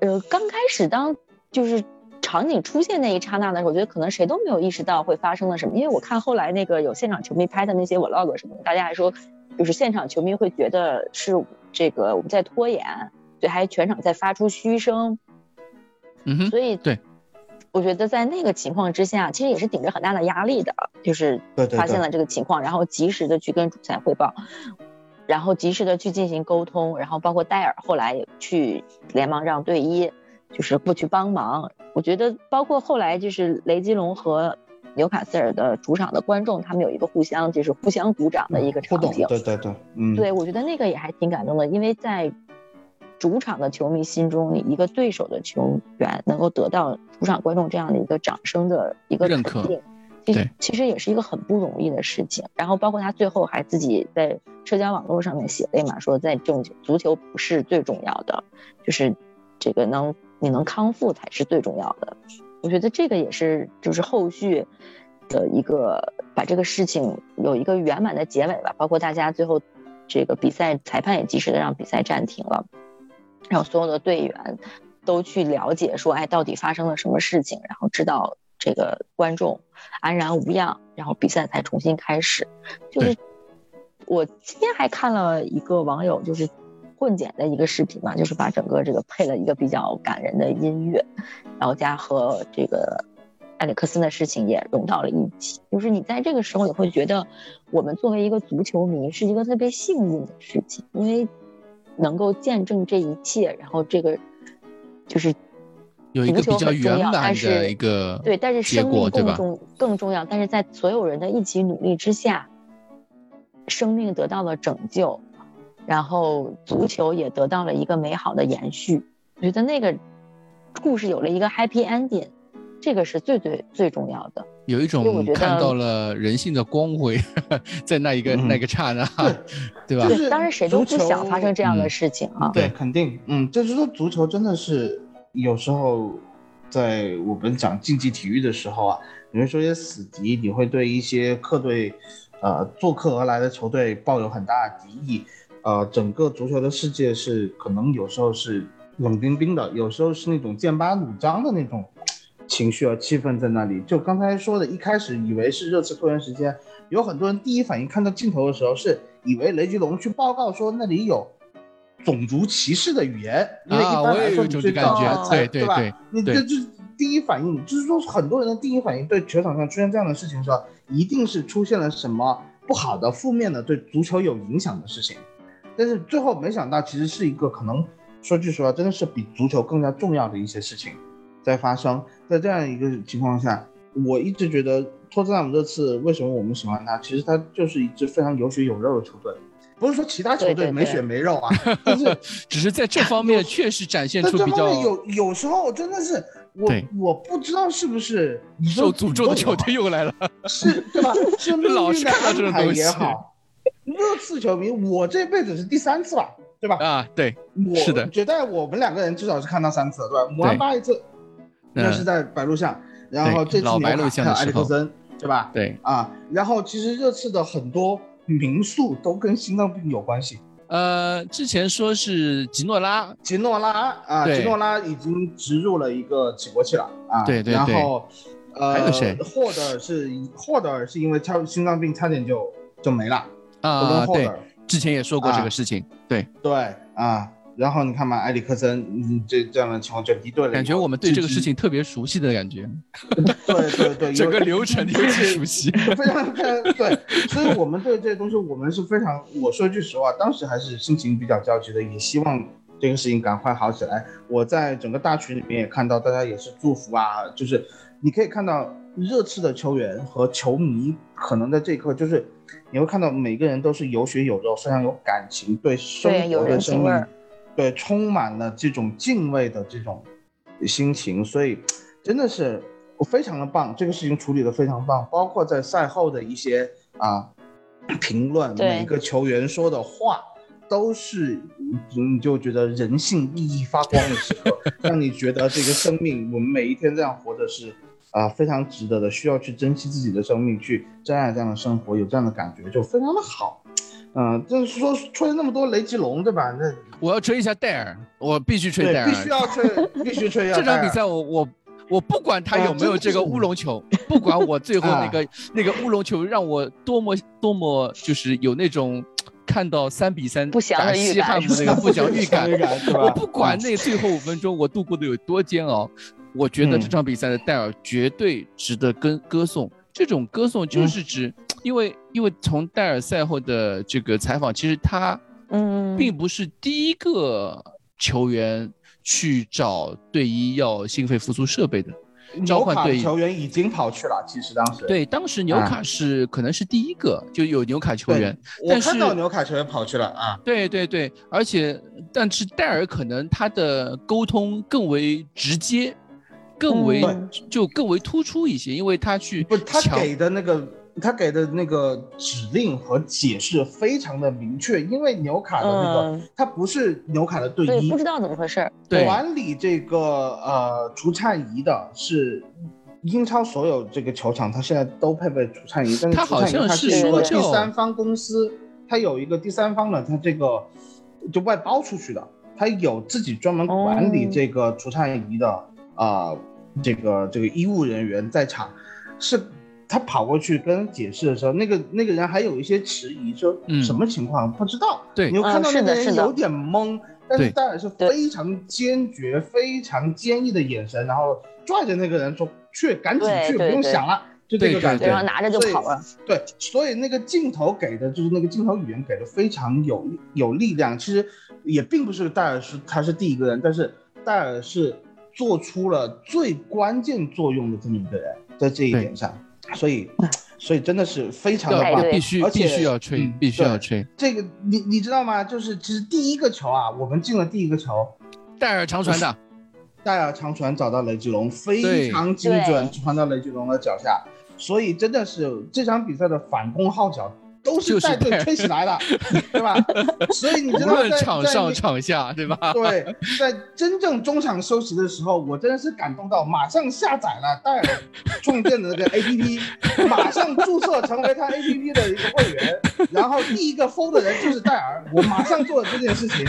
呃，刚开始当就是场景出现那一刹那的时候，我觉得可能谁都没有意识到会发生了什么。因为我看后来那个有现场球迷拍的那些 vlog 什么的，大家还说，就是现场球迷会觉得是这个我们在拖延，所以还全场在发出嘘声。嗯哼，所以对，我觉得在那个情况之下，其实也是顶着很大的压力的，就是发现了这个情况，然后及时的去跟主裁汇报，然后及时的去进行沟通，然后包括戴尔后来也去连忙让队医就是过去帮忙。我觉得包括后来就是雷吉隆和纽卡斯尔的主场的观众，他们有一个互相就是互相鼓掌的一个，场景。对对对，嗯，对，我觉得那个也还挺感动的，因为在主场的球迷心中，你一个对手的球员能够得到主场观众这样的一个掌声的一个认可肯定，其实对其实也是一个很不容易的事情。然后包括他最后还自己在社交网络上面写了一码，说在这种足球不是最重要的，就是这个能你能康复才是最重要的。我觉得这个也是就是后续的一个把这个事情有一个圆满的结尾吧。包括大家最后这个比赛裁判也及时的让比赛暂停了，然后所有的队员都去了解说，哎，到底发生了什么事情，然后知道这个观众安然无恙，然后比赛才重新开始。就是我今天还看了一个网友就是混剪的一个视频嘛，就是把整个这个配了一个比较感人的音乐，然后加和这个埃里克森的事情也融到了一起。就是你在这个时候，你会觉得我们作为一个足球迷是一个特别幸运的事情，因为能够见证这一切，然后这个就是有一个足球比较很重要圆满的但是一个对，但是生命？更重更重要，但是在所有人的一起努力之下，生命得到了拯救，然后足球也得到了一个美好的延续。我觉得那个故事有了一个 happy ending，这个是最最最重要的。有一种看到了人性的光辉，在那一个嗯那个刹那，对 吧？就是对，当然谁都不想发生这样的嗯事情啊。对，肯定，嗯，就是说足球真的是有时候在我们讲竞技体育的时候啊，你会说一些死敌，你会对一些客队，呃，做客而来的球队抱有很大的敌意，呃，整个足球的世界是可能有时候是冷冰冰的，有时候是那种剑拔弩张的那种情绪和气氛在那里。就刚才说的，一开始以为是热刺拖延时间，有很多人第一反应看到镜头的时候是以为雷吉隆去报告说那里有种族歧视的语言，因为一啊，我也有般来说你一种这感觉，对对，对你这这第一反应，就是说很多人的第一反应对球场上出现这样的事情的时候，一定是出现了什么不好的、负面的、对足球有影响的事情。但是最后没想到，其实是一个可能说句实话，真的是比足球更加重要的一些事情在发生。在这样一个情况下，我一直觉得托特纳姆这次为什么我们喜欢他，其实他就是一支非常有血有肉的球队。不是说其他球队没血没肉啊，但是 只是在这方面确实展现出比较有有时候真的是我我不知道是不是你受诅咒的球队又来了。是对吧？是命老运的是看到这种安排东西也好。热刺球迷，我这辈子是第三次吧，对吧？啊，对，我是的觉得我们两个人至少是看到三次，对吧？姆安巴一次，那是在白鹿巷，然后这次老白鹿纽卡还有埃巷的时候里克森，对吧？对，啊，然后其实这次的很多民宿都跟心脏病有关系。呃，之前说是吉诺拉，吉诺拉啊，吉诺拉已经植入了一个起搏器了啊，对对。对然后。呃，还有谁霍德尔是霍德尔是因为差心脏病差点就就没了，啊，对之前也说过这啊个事情，对，对啊，然后你看嘛，埃里克森，嗯，这这样的情况就一对了，感觉我们对这个事情特别熟悉的感觉，对对对，整个流程尤其熟悉。非常非常对，所以我们对这些东西，我们是非常，我说句实话，当时还是心情比较焦急的，也希望这个事情赶快好起来。我在整个大群里面也看到，大家也是祝福啊，就是你可以看到热刺的球员和球迷，可能在这一刻就是你会看到每个人都是有血有肉，非常有感情，对生活的生命对充满了这种敬畏的这种心情，所以真的是非常的棒，这个事情处理的非常棒，包括在赛后的一些啊评论，对每个球员说的话都是你就觉得人性熠熠发光的时刻，让你觉得这个生命，我们每一天这样活着是。啊，非常值得的，需要去珍惜自己的生命，去珍爱这样的生活，有这样的感觉，就非常的好。嗯，就是说吹那么多雷吉隆，对吧？那我要吹一下戴尔，我必须吹戴，尔。必须要吹，必须吹这场比赛我我我不管他啊有没有这个乌龙球，不管我最后那啊个那个乌龙球让我多么多么就是有那种看到三比三不祥的打预感西汉姆那个不祥预感我不管那最后五分钟我度过的有多煎熬，我觉得嗯这场比赛的戴尔绝对值得跟歌颂。这种歌颂嗯就是指，因为因为从戴尔赛后的这个采访，其实他嗯，并不是第一个球员去找队医要心肺复苏设备的。召纽卡唤队球员已经跑去了，其实当时，对，当时纽卡是可能是第一个就有纽卡球员，我但是看到纽卡球员跑去了啊，对对对，而且但是戴尔可能他的沟通更为直接，更为嗯就更为突出一些，因为他去不，他给的那个他给的那个指令和解释非常的明确，因为纽卡的那个、嗯。他不是纽卡的队对，医不，知道怎么回事管理这个呃除颤仪的是。英超所有这个球场，他现在都配备除颤仪，但是他好除颤仪它像是是一个说第三方公司，他有一个第三方的，他这个就外包出去的，他有自己专门管理哦这个除颤仪的啊、呃这个这个医务人员在场，是他跑过去跟解释的时候，那个那个人还有一些迟疑，说嗯什么情况、不知道。对你又看到那个人有点懵，但是戴尔是非常坚决、非常坚毅的眼神，然后拽着那个人说：“去，赶紧去，不用想了。”就这个感觉。然后拿着就跑了。对，所以那个镜头给的就是那个镜头语言给的非常有有力量。其实也并不是戴尔是他是第一个人，但是戴尔是做出了最关键作用的这么一个人，在这一点上，所以所以真的是非常的要棒。必须而且必须要吹嗯，必须要吹。这个你你知道吗？就是其实第一个球啊，我们进了第一个球，戴尔长传的，戴尔长传找到雷吉隆，非常精准传到雷吉隆的脚下，所以真的是这场比赛的反攻号角都是带队吹起来的，对吧？所以你知道在论场上在场下，对吧？对，在真正中场休息的时候，我真的是感动到，马上下载了戴尔 创建的那个 APP，马上注册成为他 APP 的一个会员，然后第一个封的人就是戴尔，我马上做了这件事情。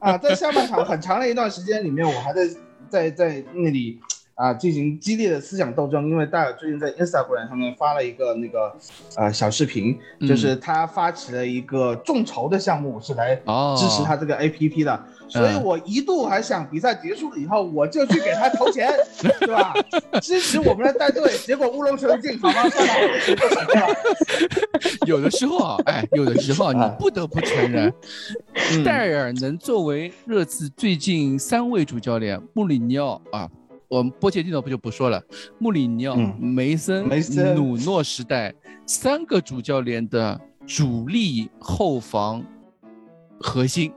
啊，在下半场很长的一段时间里面，我还在在在那里。啊，进行激烈的思想斗争，因为戴尔最近在 Instagram 上面发了一个那个呃小视频，就是他发起了一个众筹的项目，是来哦。支持他这个 APP 的，所以我一度还想比赛结束了以后，我就去给他投钱，对吧？支持我们的带队，结果乌龙球进，好吧，算了。有的时候啊，哎，有的时候啊你哎不得不承认，嗯。戴尔能作为热刺最近三位主教练穆里尼奥啊，我们波切蒂诺不就不说了，穆里尼奥、嗯。梅森、梅森。努诺时代三个主教练的主力后防核心。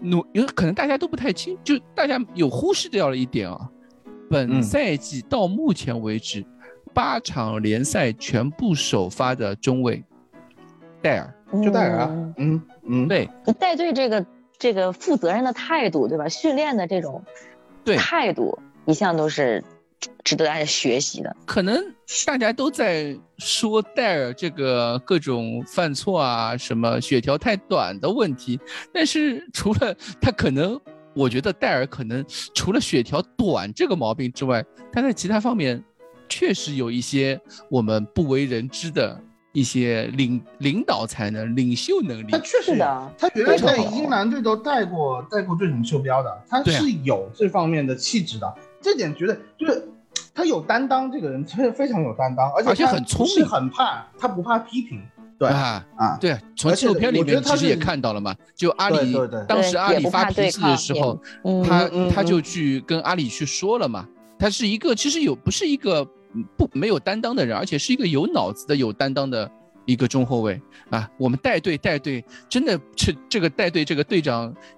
努有可能大家都不太清，就大家有忽视掉了一点啊。本嗯赛季到目前为止，八场联赛全部首发的中卫戴尔，就戴尔啊。嗯，嗯嗯，对，带队这个这个负责任的态度，对吧？训练的这种对。态度，一向都是值得大家学习的。可能大家都在说戴尔这个各种犯错啊，什么血条太短的问题，但是除了他可能，我觉得戴尔可能除了血条短这个毛病之外，他在其他方面确实有一些我们不为人知的一些领领导才能、领袖能力他。确实有是的，他原来在英格兰队都带过带过队长袖标的，他是有这方面的气质的，这点觉得就是他有担当，这个人非非常有担当，而且很聪明。很怕，他不怕批评，对啊，啊，对，从纪录片里面其实也看到了嘛，就阿里对对对。当时阿里发脾气的时候，嗯他他就去跟阿里去说了嘛，他是一个其实有不是一个嗯不没有担当的人，而且是一个有脑子的有担当的一个中后卫。啊。我们带队带队，真的这这个带队这个队长，我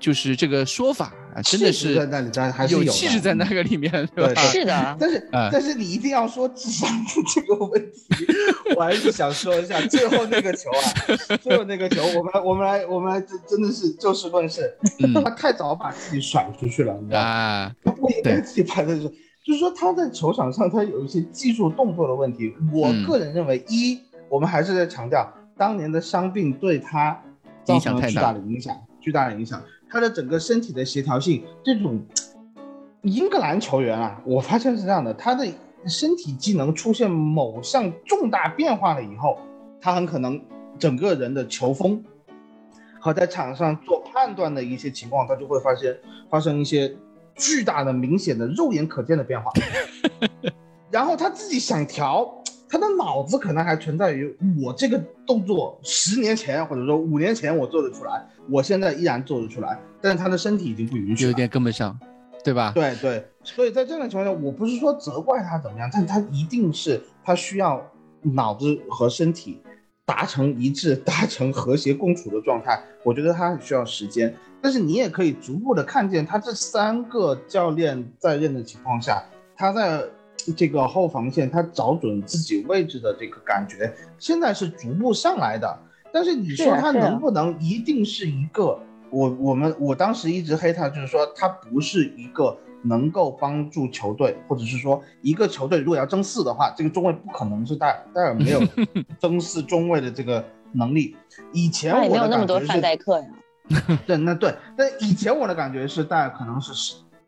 就是这个说法啊，真的是气质在那里在还是有气质在那个里面，对吧？是的，但是、啊但是你一定要说智商的这个问题，我还是想说一下，最后那个球啊，最后那个球，我们来我们来我们来真真的是就事论事，嗯 他太早把自己甩出去了，你知道吗？啊，他不应该自己拍的是，就是说他在球场上他有一些技术动作的问题。我嗯个人认为，一我们还是在强调当年的伤病对他造成了巨大的影响，巨大的影响。他的整个身体的协调性，这种英格兰球员啊，我发现是这样的，他的身体机能出现某项重大变化了以后，他很可能整个人的球风和在场上做判断的一些情况，他就会发现发生一些巨大的、明显的、肉眼可见的变化。然后他自己想调，他的脑子可能还存在于我这个动作十年前或者说五年前我做得出来，我现在依然做得出来，但是他的身体已经不允许了。有点跟不上，对吧？对对，所以在这样的情况下，我不是说责怪他怎么样，但他一定是他需要脑子和身体达成一致、达成和谐共处的状态。我觉得他很需要时间，但是你也可以逐步的看见他这三个教练在任的情况下，他在这个后防线他找准自己位置的这个感觉，现在是逐步上来的。但是你说他能不能一定是一个？我我们我当时一直黑他，就是说他不是一个能够帮助球队，或者是说一个球队如果要争四的话，这个中卫不可能是戴尔，戴尔没有 争四中卫的这个能力。以前我的没有那么多感觉是，范戴克呀。对，那对，但以前我的感觉是戴尔可能是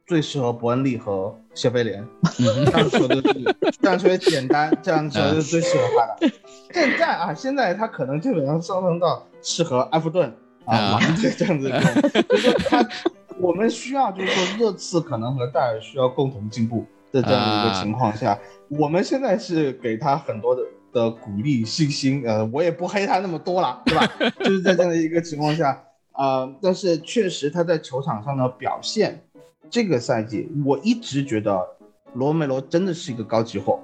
最适合伯恩利和谢菲联，这样说的是这样说也简单，这样说是最适合他的。现在啊，现在他可能基本上上升到适合埃弗顿啊啊狼队这样子的，就是他我们需要就是说热刺可能和戴尔需要共同进步的这样的一个情况下，我们现在是给他很多的。的鼓励信心，呃，我也不黑他那么多了，对吧？就是在这样的一个情况下，呃，但是确实他在球场上的表现，这个赛季我一直觉得罗梅罗真的是一个高级货，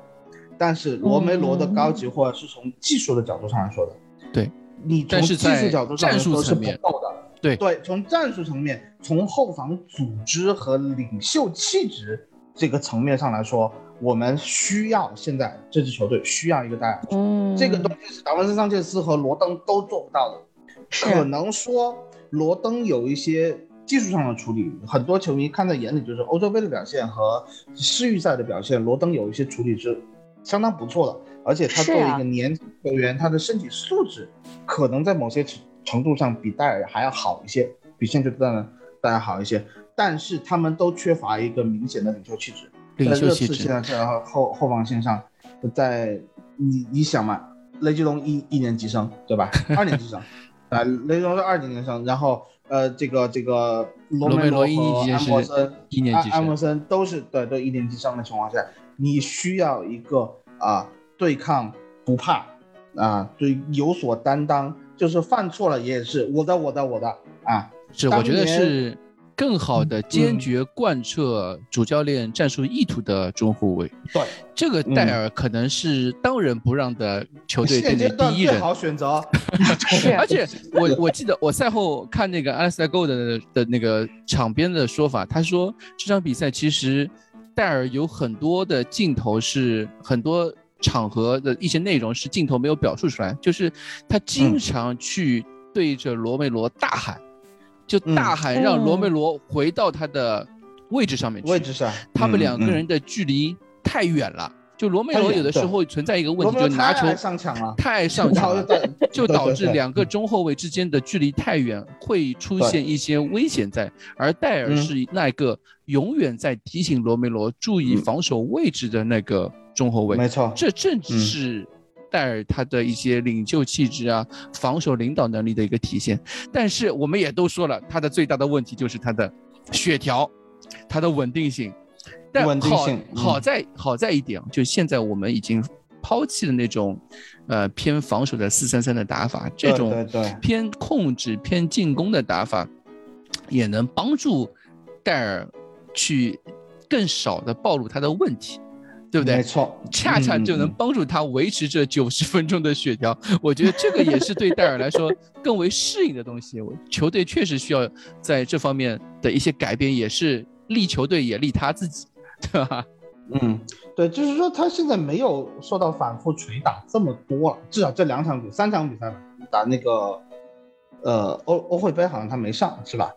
但是罗梅罗的高级货是从技术的角度上来说的，对，你从技术角度上来说是不够的，对对，从战术层面，从后防组织和领袖气质这个层面上来说，我们需要现在这支球队需要一个戴尔。嗯，这个东西是达文斯桑切斯和罗登都做不到的。可能说罗登有一些技术上的处理，很多球迷看在眼里，就是欧洲杯的表现和世预赛的表现，罗登有一些处理是相当不错的。而且他作为一个年轻球员，他的身体素质可能在某些程程度上比戴尔还要好一些，比现在的戴尔好一些。但是他们都缺乏一个明显的领袖气质。领在热袖气质，刺现在是后后防线上，在你你想嘛，雷吉隆一一年级生对吧？二年级生，啊，雷吉隆是二年级生，然后呃，这个这个罗梅罗罗梅罗一和安年级是默森，一年级生安安默，森都是对都一年级生的情况下，你需要一个啊对抗不怕啊，对有所担当，就是犯错了也是我的我的我的啊，是我觉得是更好的坚嗯决贯彻主教练战术意图的中后卫。对，这个戴尔可能是当仁不让的球队队内第一人。好选择。而且我我记得我赛后看那个 a l e x a Gold 的的那个场边的说法，他说这场比赛其实戴尔有很多的镜头是很多场合的一些内容是镜头没有表述出来，就是他经常去对着罗梅罗大喊，就大喊让罗梅罗回到他的位置上面去。位置上，他们两个人的距离太远了。就罗梅罗有的时候存在一个问题，就拿球太上抢了，太上抢了，就导致两个中后卫之间的距离太远，会出现一些危险在。而戴尔嗯是那个永远在提醒罗梅罗注意防守位置的那个中后卫。没错，这正嗯是戴尔他的一些领袖气质啊、防守领导能力的一个体现。但是我们也都说了，他的最大的问题就是他的血条，他的稳定性。但稳定好性嗯好在好在一点啊，就现在我们已经抛弃了那种呃偏防守的四三三的打法，这种偏控制、偏进攻的打法，也能帮助戴尔去更少的暴露他的问题，对不对？没错，恰恰就能帮助他维持这九十分钟的血条。我觉得这个也是对戴尔来说更为适应的东西。我球队确实需要在这方面的一些改变，也是利球队也利他自己，对吧？嗯，对，就是说他现在没有受到反复捶打这么多了，至少这两场比三场比赛吧，打那个呃欧欧会杯好像他没上是吧？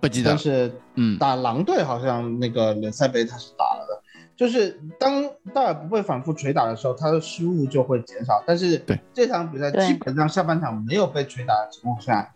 不记得但，是嗯，打狼队好像那个联赛杯他是打了的，就是当戴尔不被反复捶打的时候，他的失误就会减少。但是对这场比赛基本上下半场没有被捶打的情况下，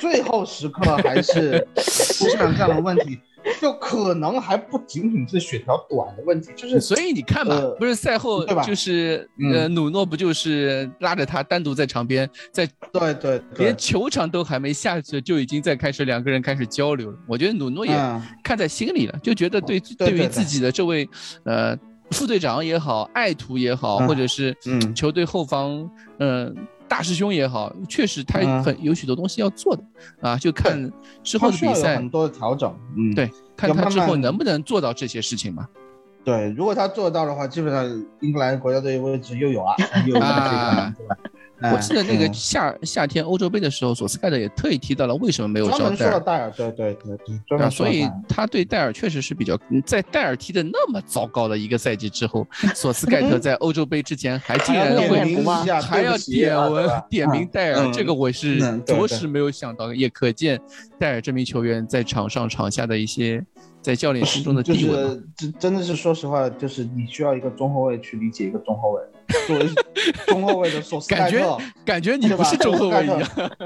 最后时刻还是出现了这样的问题，就可能还不仅仅是血条短的问题，就是所以你看吧，呃不是赛后对吧就是嗯呃努诺不就是拉着他单独在场边，在对对对连，球场都还没下去，就已经在开始两个人开始交流了。我觉得努诺也嗯看在心里了，就觉得对对对于自己的这位呃副队长也好，爱徒也好，嗯或者是嗯球队后方嗯、大师兄也好，确实他嗯。很有许多东西要做的啊，就看之后的比赛。很，多的调整，嗯，对，看他之后能不能做到这些事情嘛。对，如果他做到的话，基本上英格兰国家队位置又有啊，又有这啊，对吧？我记得那个嗯。夏夏天欧洲杯的时候，索斯盖特也特意提到了为什么没有专门招戴尔。说了戴尔，对对对对，专啊，门所以他对戴尔确实是比较，嗯在戴尔踢的那么糟糕的一个赛季之后，索斯盖特在欧洲杯之前还竟然会点名一下，还要点文啊对吧点名戴尔，嗯这个我是着实没有想到的，也可见戴尔这名球员在场上场下的一些在教练心中的就地位真真的是说实话，就是你需要一个中后卫去理解一个中后卫，作为中后卫的索斯盖感觉特，感觉你不是中后卫一样。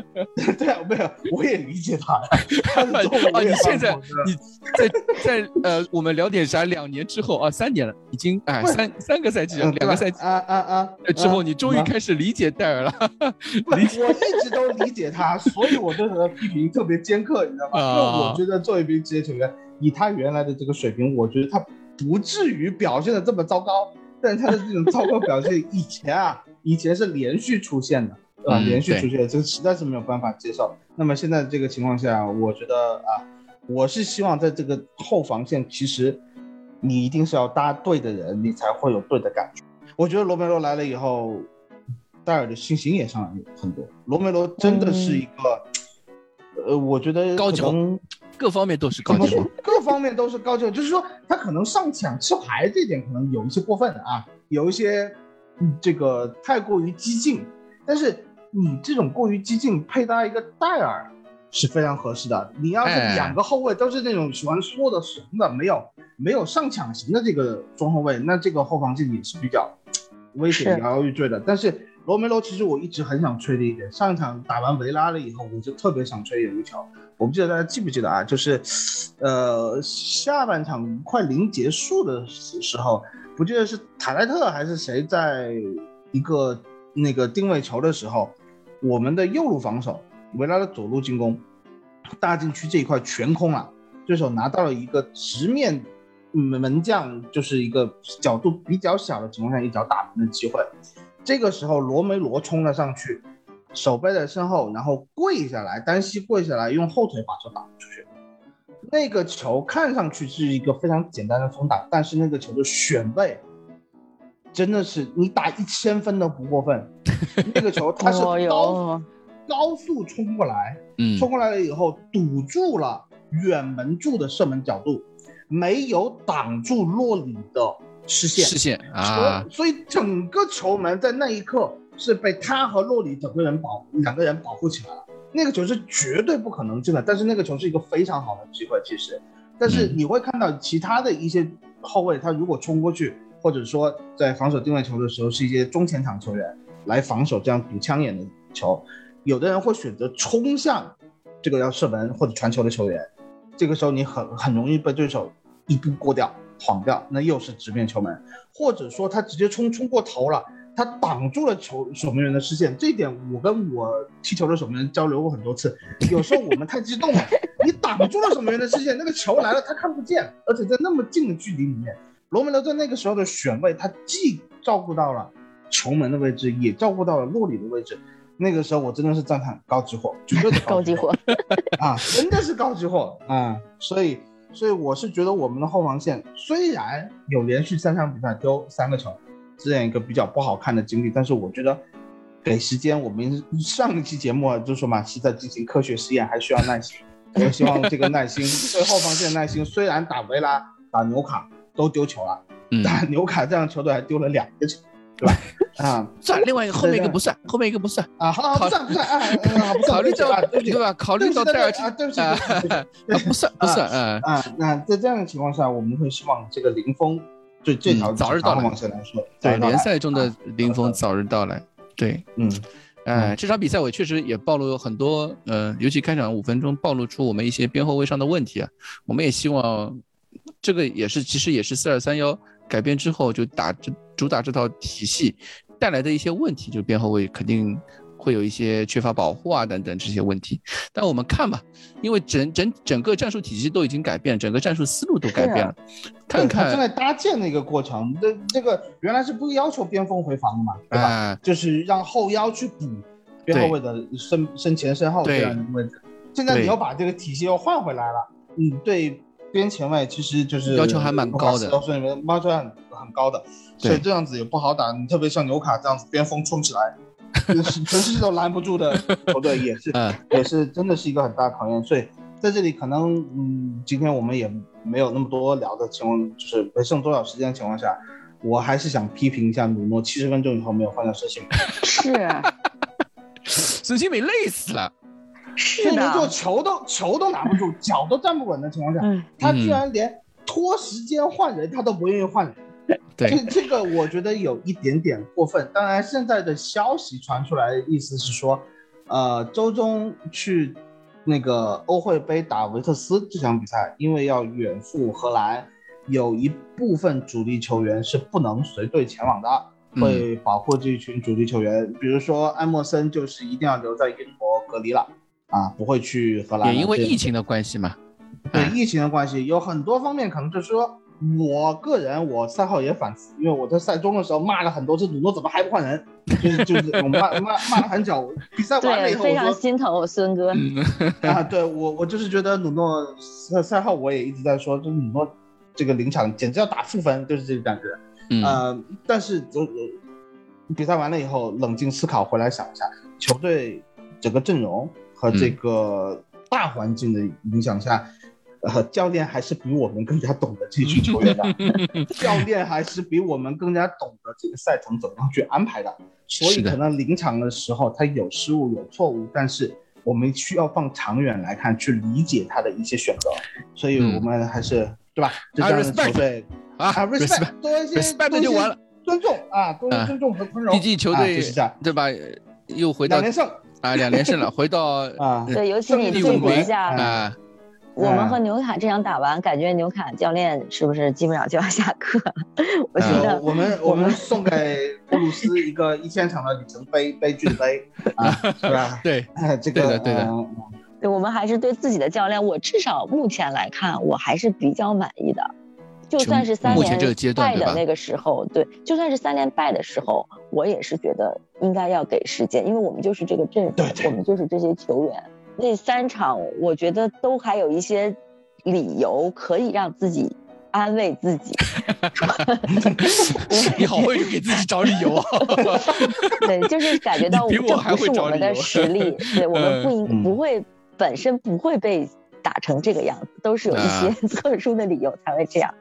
对啊，没有，我也理解他，他是中后 哦，你现在你在在呃，我们聊点啥？两年之后啊，三年了，已经哎三三个赛季了，嗯两个赛季啊啊啊呃之后，啊你终于啊开始理解戴尔了。不我一直都理解他，所以我对他的批评特别尖刻，你知道吗？因为啊我觉得作为一名职业球员，以他原来的这个水平，我觉得他不至于表现的这么糟糕。但他的这种糟糕表现，以前啊，以前是连续出现的，对吧？嗯连续出现的，这个实在是没有办法接受。那么现在这个情况下，我觉得啊，我是希望在这个后防线，其实你一定是要搭对的人，你才会有对的感觉。我觉得罗梅罗来了以后，戴尔的信心也上来很多。罗梅罗真的是一个，呃，我觉得高球可能各方面都是高级。各方面都是高球，就是说他可能上抢吃牌这点可能有一些过分啊，有一些嗯这个太过于激进，但是你这种过于激进配搭一个戴尔是非常合适的。你要是哎两个后卫都是那种喜欢缩的怂的，没有没有上抢型的这个中后卫，那这个后防线也是比较危险摇摇欲坠的。但是罗梅罗其实我一直很想吹的一点，上一场打完维拉了以后，我就特别想吹有一球。我不记得大家记不记得啊？就是，呃，下半场快临结束的时时候，不记得是塔莱特还是谁在一个那个定位球的时候，我们的右路防守，维拉的左路进攻，大禁区这一块全空了，对手拿到了一个直面门门将，就是一个角度比较小的情况下一脚打门的机会。这个时候罗梅罗冲了上去，手背在身后，然后跪下来，单膝跪下来，用后腿把球打出去。那个球看上去是一个非常简单的封挡，但是那个球的选位真的是你打一千分都不过分。那个球它是高高速冲过来，嗯，冲过来了以后堵住了远门柱的射门角度，没有挡住洛里的视线。视线啊，所以整个球门在那一刻是被他和洛里整个人保两个人保护起来了。那个球是绝对不可能进的，但是那个球是一个非常好的机会，其实，但是你会看到其他的一些后卫，他如果冲过去，或者说在防守定位球的时候，是一些中前场球员来防守这样堵枪眼的球，有的人会选择冲向这个要射门或者传球的球员，这个时候你很很容易被对手一步过掉、晃掉，那又是直面球门，或者说他直接冲冲过头了。他挡住了球守门员的视线，这一点我跟我踢球的守门员交流过很多次。有时候我们太激动了，你挡住了守门员的视线，那个球来了他看不见，而且在那么近的距离里面，罗梅罗在那个时候的选位，他既照顾到了球门的位置，也照顾到了洛里的位置。那个时候我真的是赞叹高级货，绝对的高级货啊，真的是高级货啊！所以，所以我是觉得我们的后防线虽然有连续三场比赛丢三个球。这样一个比较不好看的经历，但是我觉得给时间，我们上一期节目就说嘛，是在进行科学实验，还需要耐心。我希望这个耐心，最后防线的耐心。虽然打维拉、打纽卡都丢球了，打纽卡这样球队还丢了两个球，对吧？啊，算另外一个后面一个不算，后面一个不算啊，好，不算 不算啊，考虑到对吧？考虑到戴尔啊，对不起，不算不算啊啊。那在这样的情况下，我们会希望这个林峰。对这条早日到来，来说，对联赛中的林峰早日到来。对，嗯，哎，这场比赛我确实也暴露了很多，呃，尤其开场五分钟暴露出我们一些边后卫上的问题啊。我们也希望，这个也是其实也是四二三幺改变之后就打这主打这套体系带来的一些问题，就边后卫肯定。会有一些缺乏保护啊等等这些问题，但我们看吧，因为整整整个战术体系都已经改变，整个战术思路都改变了。看看正在搭建的一个过程，这这个原来是不要求边锋回防的嘛，对吧？就是让后腰去补边后卫的身身前身后这样的位置。现在你要把这个体系又换回来了，嗯，对边前卫其实就是要求还蛮高的，要求要求很很高的，所以这样子也不好打。你特别像纽卡这样子边锋冲起来。全世界都拦不住的 球队，也是，也是，真的是一个很大的考验。所以在这里，可能，嗯，今天我们也没有那么多聊的情况，就是没剩多少时间的情况下，我还是想批评一下努诺，七十分钟以后没有换掉孙兴民。是，孙兴民累死了。是的。做球都球都拿不住，脚都站不稳的情况下，他居然连拖时间换人他都不愿意换人。这这个我觉得有一点点过分。当然，现在的消息传出来的，意思是说，呃，周中去那个欧会杯打维特斯这场比赛，因为要远赴荷兰，有一部分主力球员是不能随队前往的，会保护这一群主力球员。比如说埃默森就是一定要留在英国隔离了，啊，不会去荷兰。也因为疫情的关系嘛。对疫情的关系，有很多方面可能就是说。我个人，我赛后也反思，因为我在赛中的时候骂了很多次努诺，怎么还不换人？就是就是我骂骂骂了很久。比赛完了以后，非常心疼我孙哥 啊！对我我就是觉得努诺赛赛后我也一直在说，就努诺这个临场简直要打负分，就是这个感觉。呃，但是总比赛完了以后，冷静思考回来想一下，球队整个阵容和这个大环境的影响下。呃，教练还是比我们更加懂得这群球员的，教练还是比我们更加懂得这个赛程怎么样去安排的，所以可能临场的时候他有失误有错误，但是我们需要放长远来看去理解他的一些选择，所以我们还是对吧？这样的球队。啊，respect 多一些，respect 就完了，尊重啊，多些尊重和宽容，毕竟球队对吧？又回到两连胜。啊，两连胜了，回到啊，对，尤其你对比一下啊。我们和纽卡这场打完，感觉纽卡教练是不是基本上就要下课？我觉得我们我们送给布鲁斯一个一千场的里程碑，悲剧的悲 啊，是吧？对，这个对的对的。对，我们还是对自己的教练，我至少目前来看，我还是比较满意的。就算是三连败的那个时候，对，就算是三连败的时候，我也是觉得应该要给时间，因为我们就是这个阵容，我们就是这些球员。那三场，我觉得都还有一些理由可以让自己安慰自己。你好会给自己找理由啊！对，就是感觉到这不是我们的实力，对我们不应不会本身不会被打成这个样子，都是有一些特殊的理由才会这样。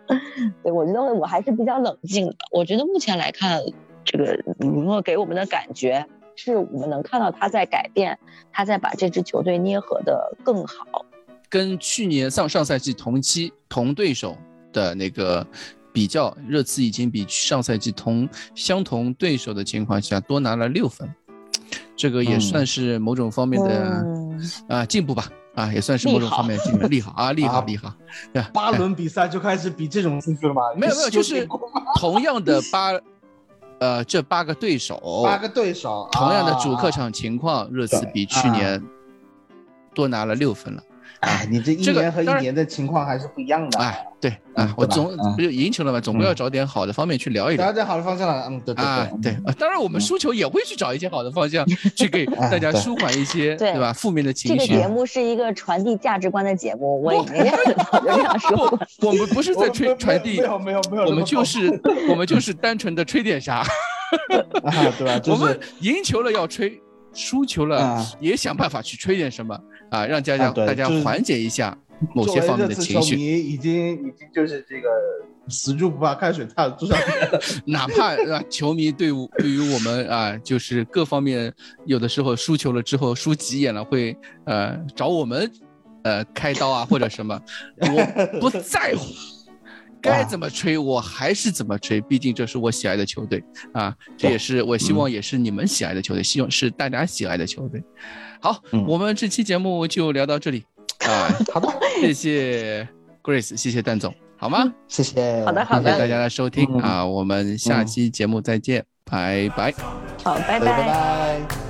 对我觉得我还是比较冷静的。我觉得目前来看，这个卢诺给我们的感觉。是我们能看到他在改变，他在把这支球队捏合的更好。跟去年上上赛季同期同对手的那个比较，热刺已经比上赛季同相同对手的情况下多拿了六分，这个也算是某种方面的、嗯啊进步吧。啊，也算是某种方面的进步，利好啊，利好啊利好，对吧？八轮比赛就开始比这种数据了吗？没有没有，就是同样的八，呃，这八个对手，八个对手，同样的主客啊。场情况，热刺比去年多拿了六分了。哎，你这一年和一年的情况还是不一样的。哎，对嗯啊，我总嗯不是赢球了嘛，总归要嗯找点好的方面去聊一聊找。点好的方向了，嗯，对对啊，对，啊当然我们输球也会去找一些好的方向，去给大家舒缓一些，对对吧？负面的情绪。这个节目是一个传递价值观的节目，我已经早就这样说过。我们不是在吹传递没，有没有没有，我们就是 我们就是单纯的吹点啥，啊，对吧？我们赢球了要吹，输球了啊也想办法去吹点什么啊，让大家啊大家缓解一下某些方面的情绪。球迷已经已经就是这个死猪不怕开水烫，至少 哪怕啊，球迷对我对于我们啊，就是各方面有的时候输球了之后输急眼了，会呃找我们呃开刀啊或者什么，我不在乎，该怎么吹我还是怎么吹，毕竟这是我喜爱的球队啊，这也是我希望也是你们喜爱的球队，希望是大家喜爱的球队。好，嗯我们这期节目就聊到这里啊，好的，谢谢 Grace，谢谢蛋总，好吗？谢谢，好的好的谢谢大家的收听嗯啊，我们下期节目再见，拜拜。好，拜拜拜。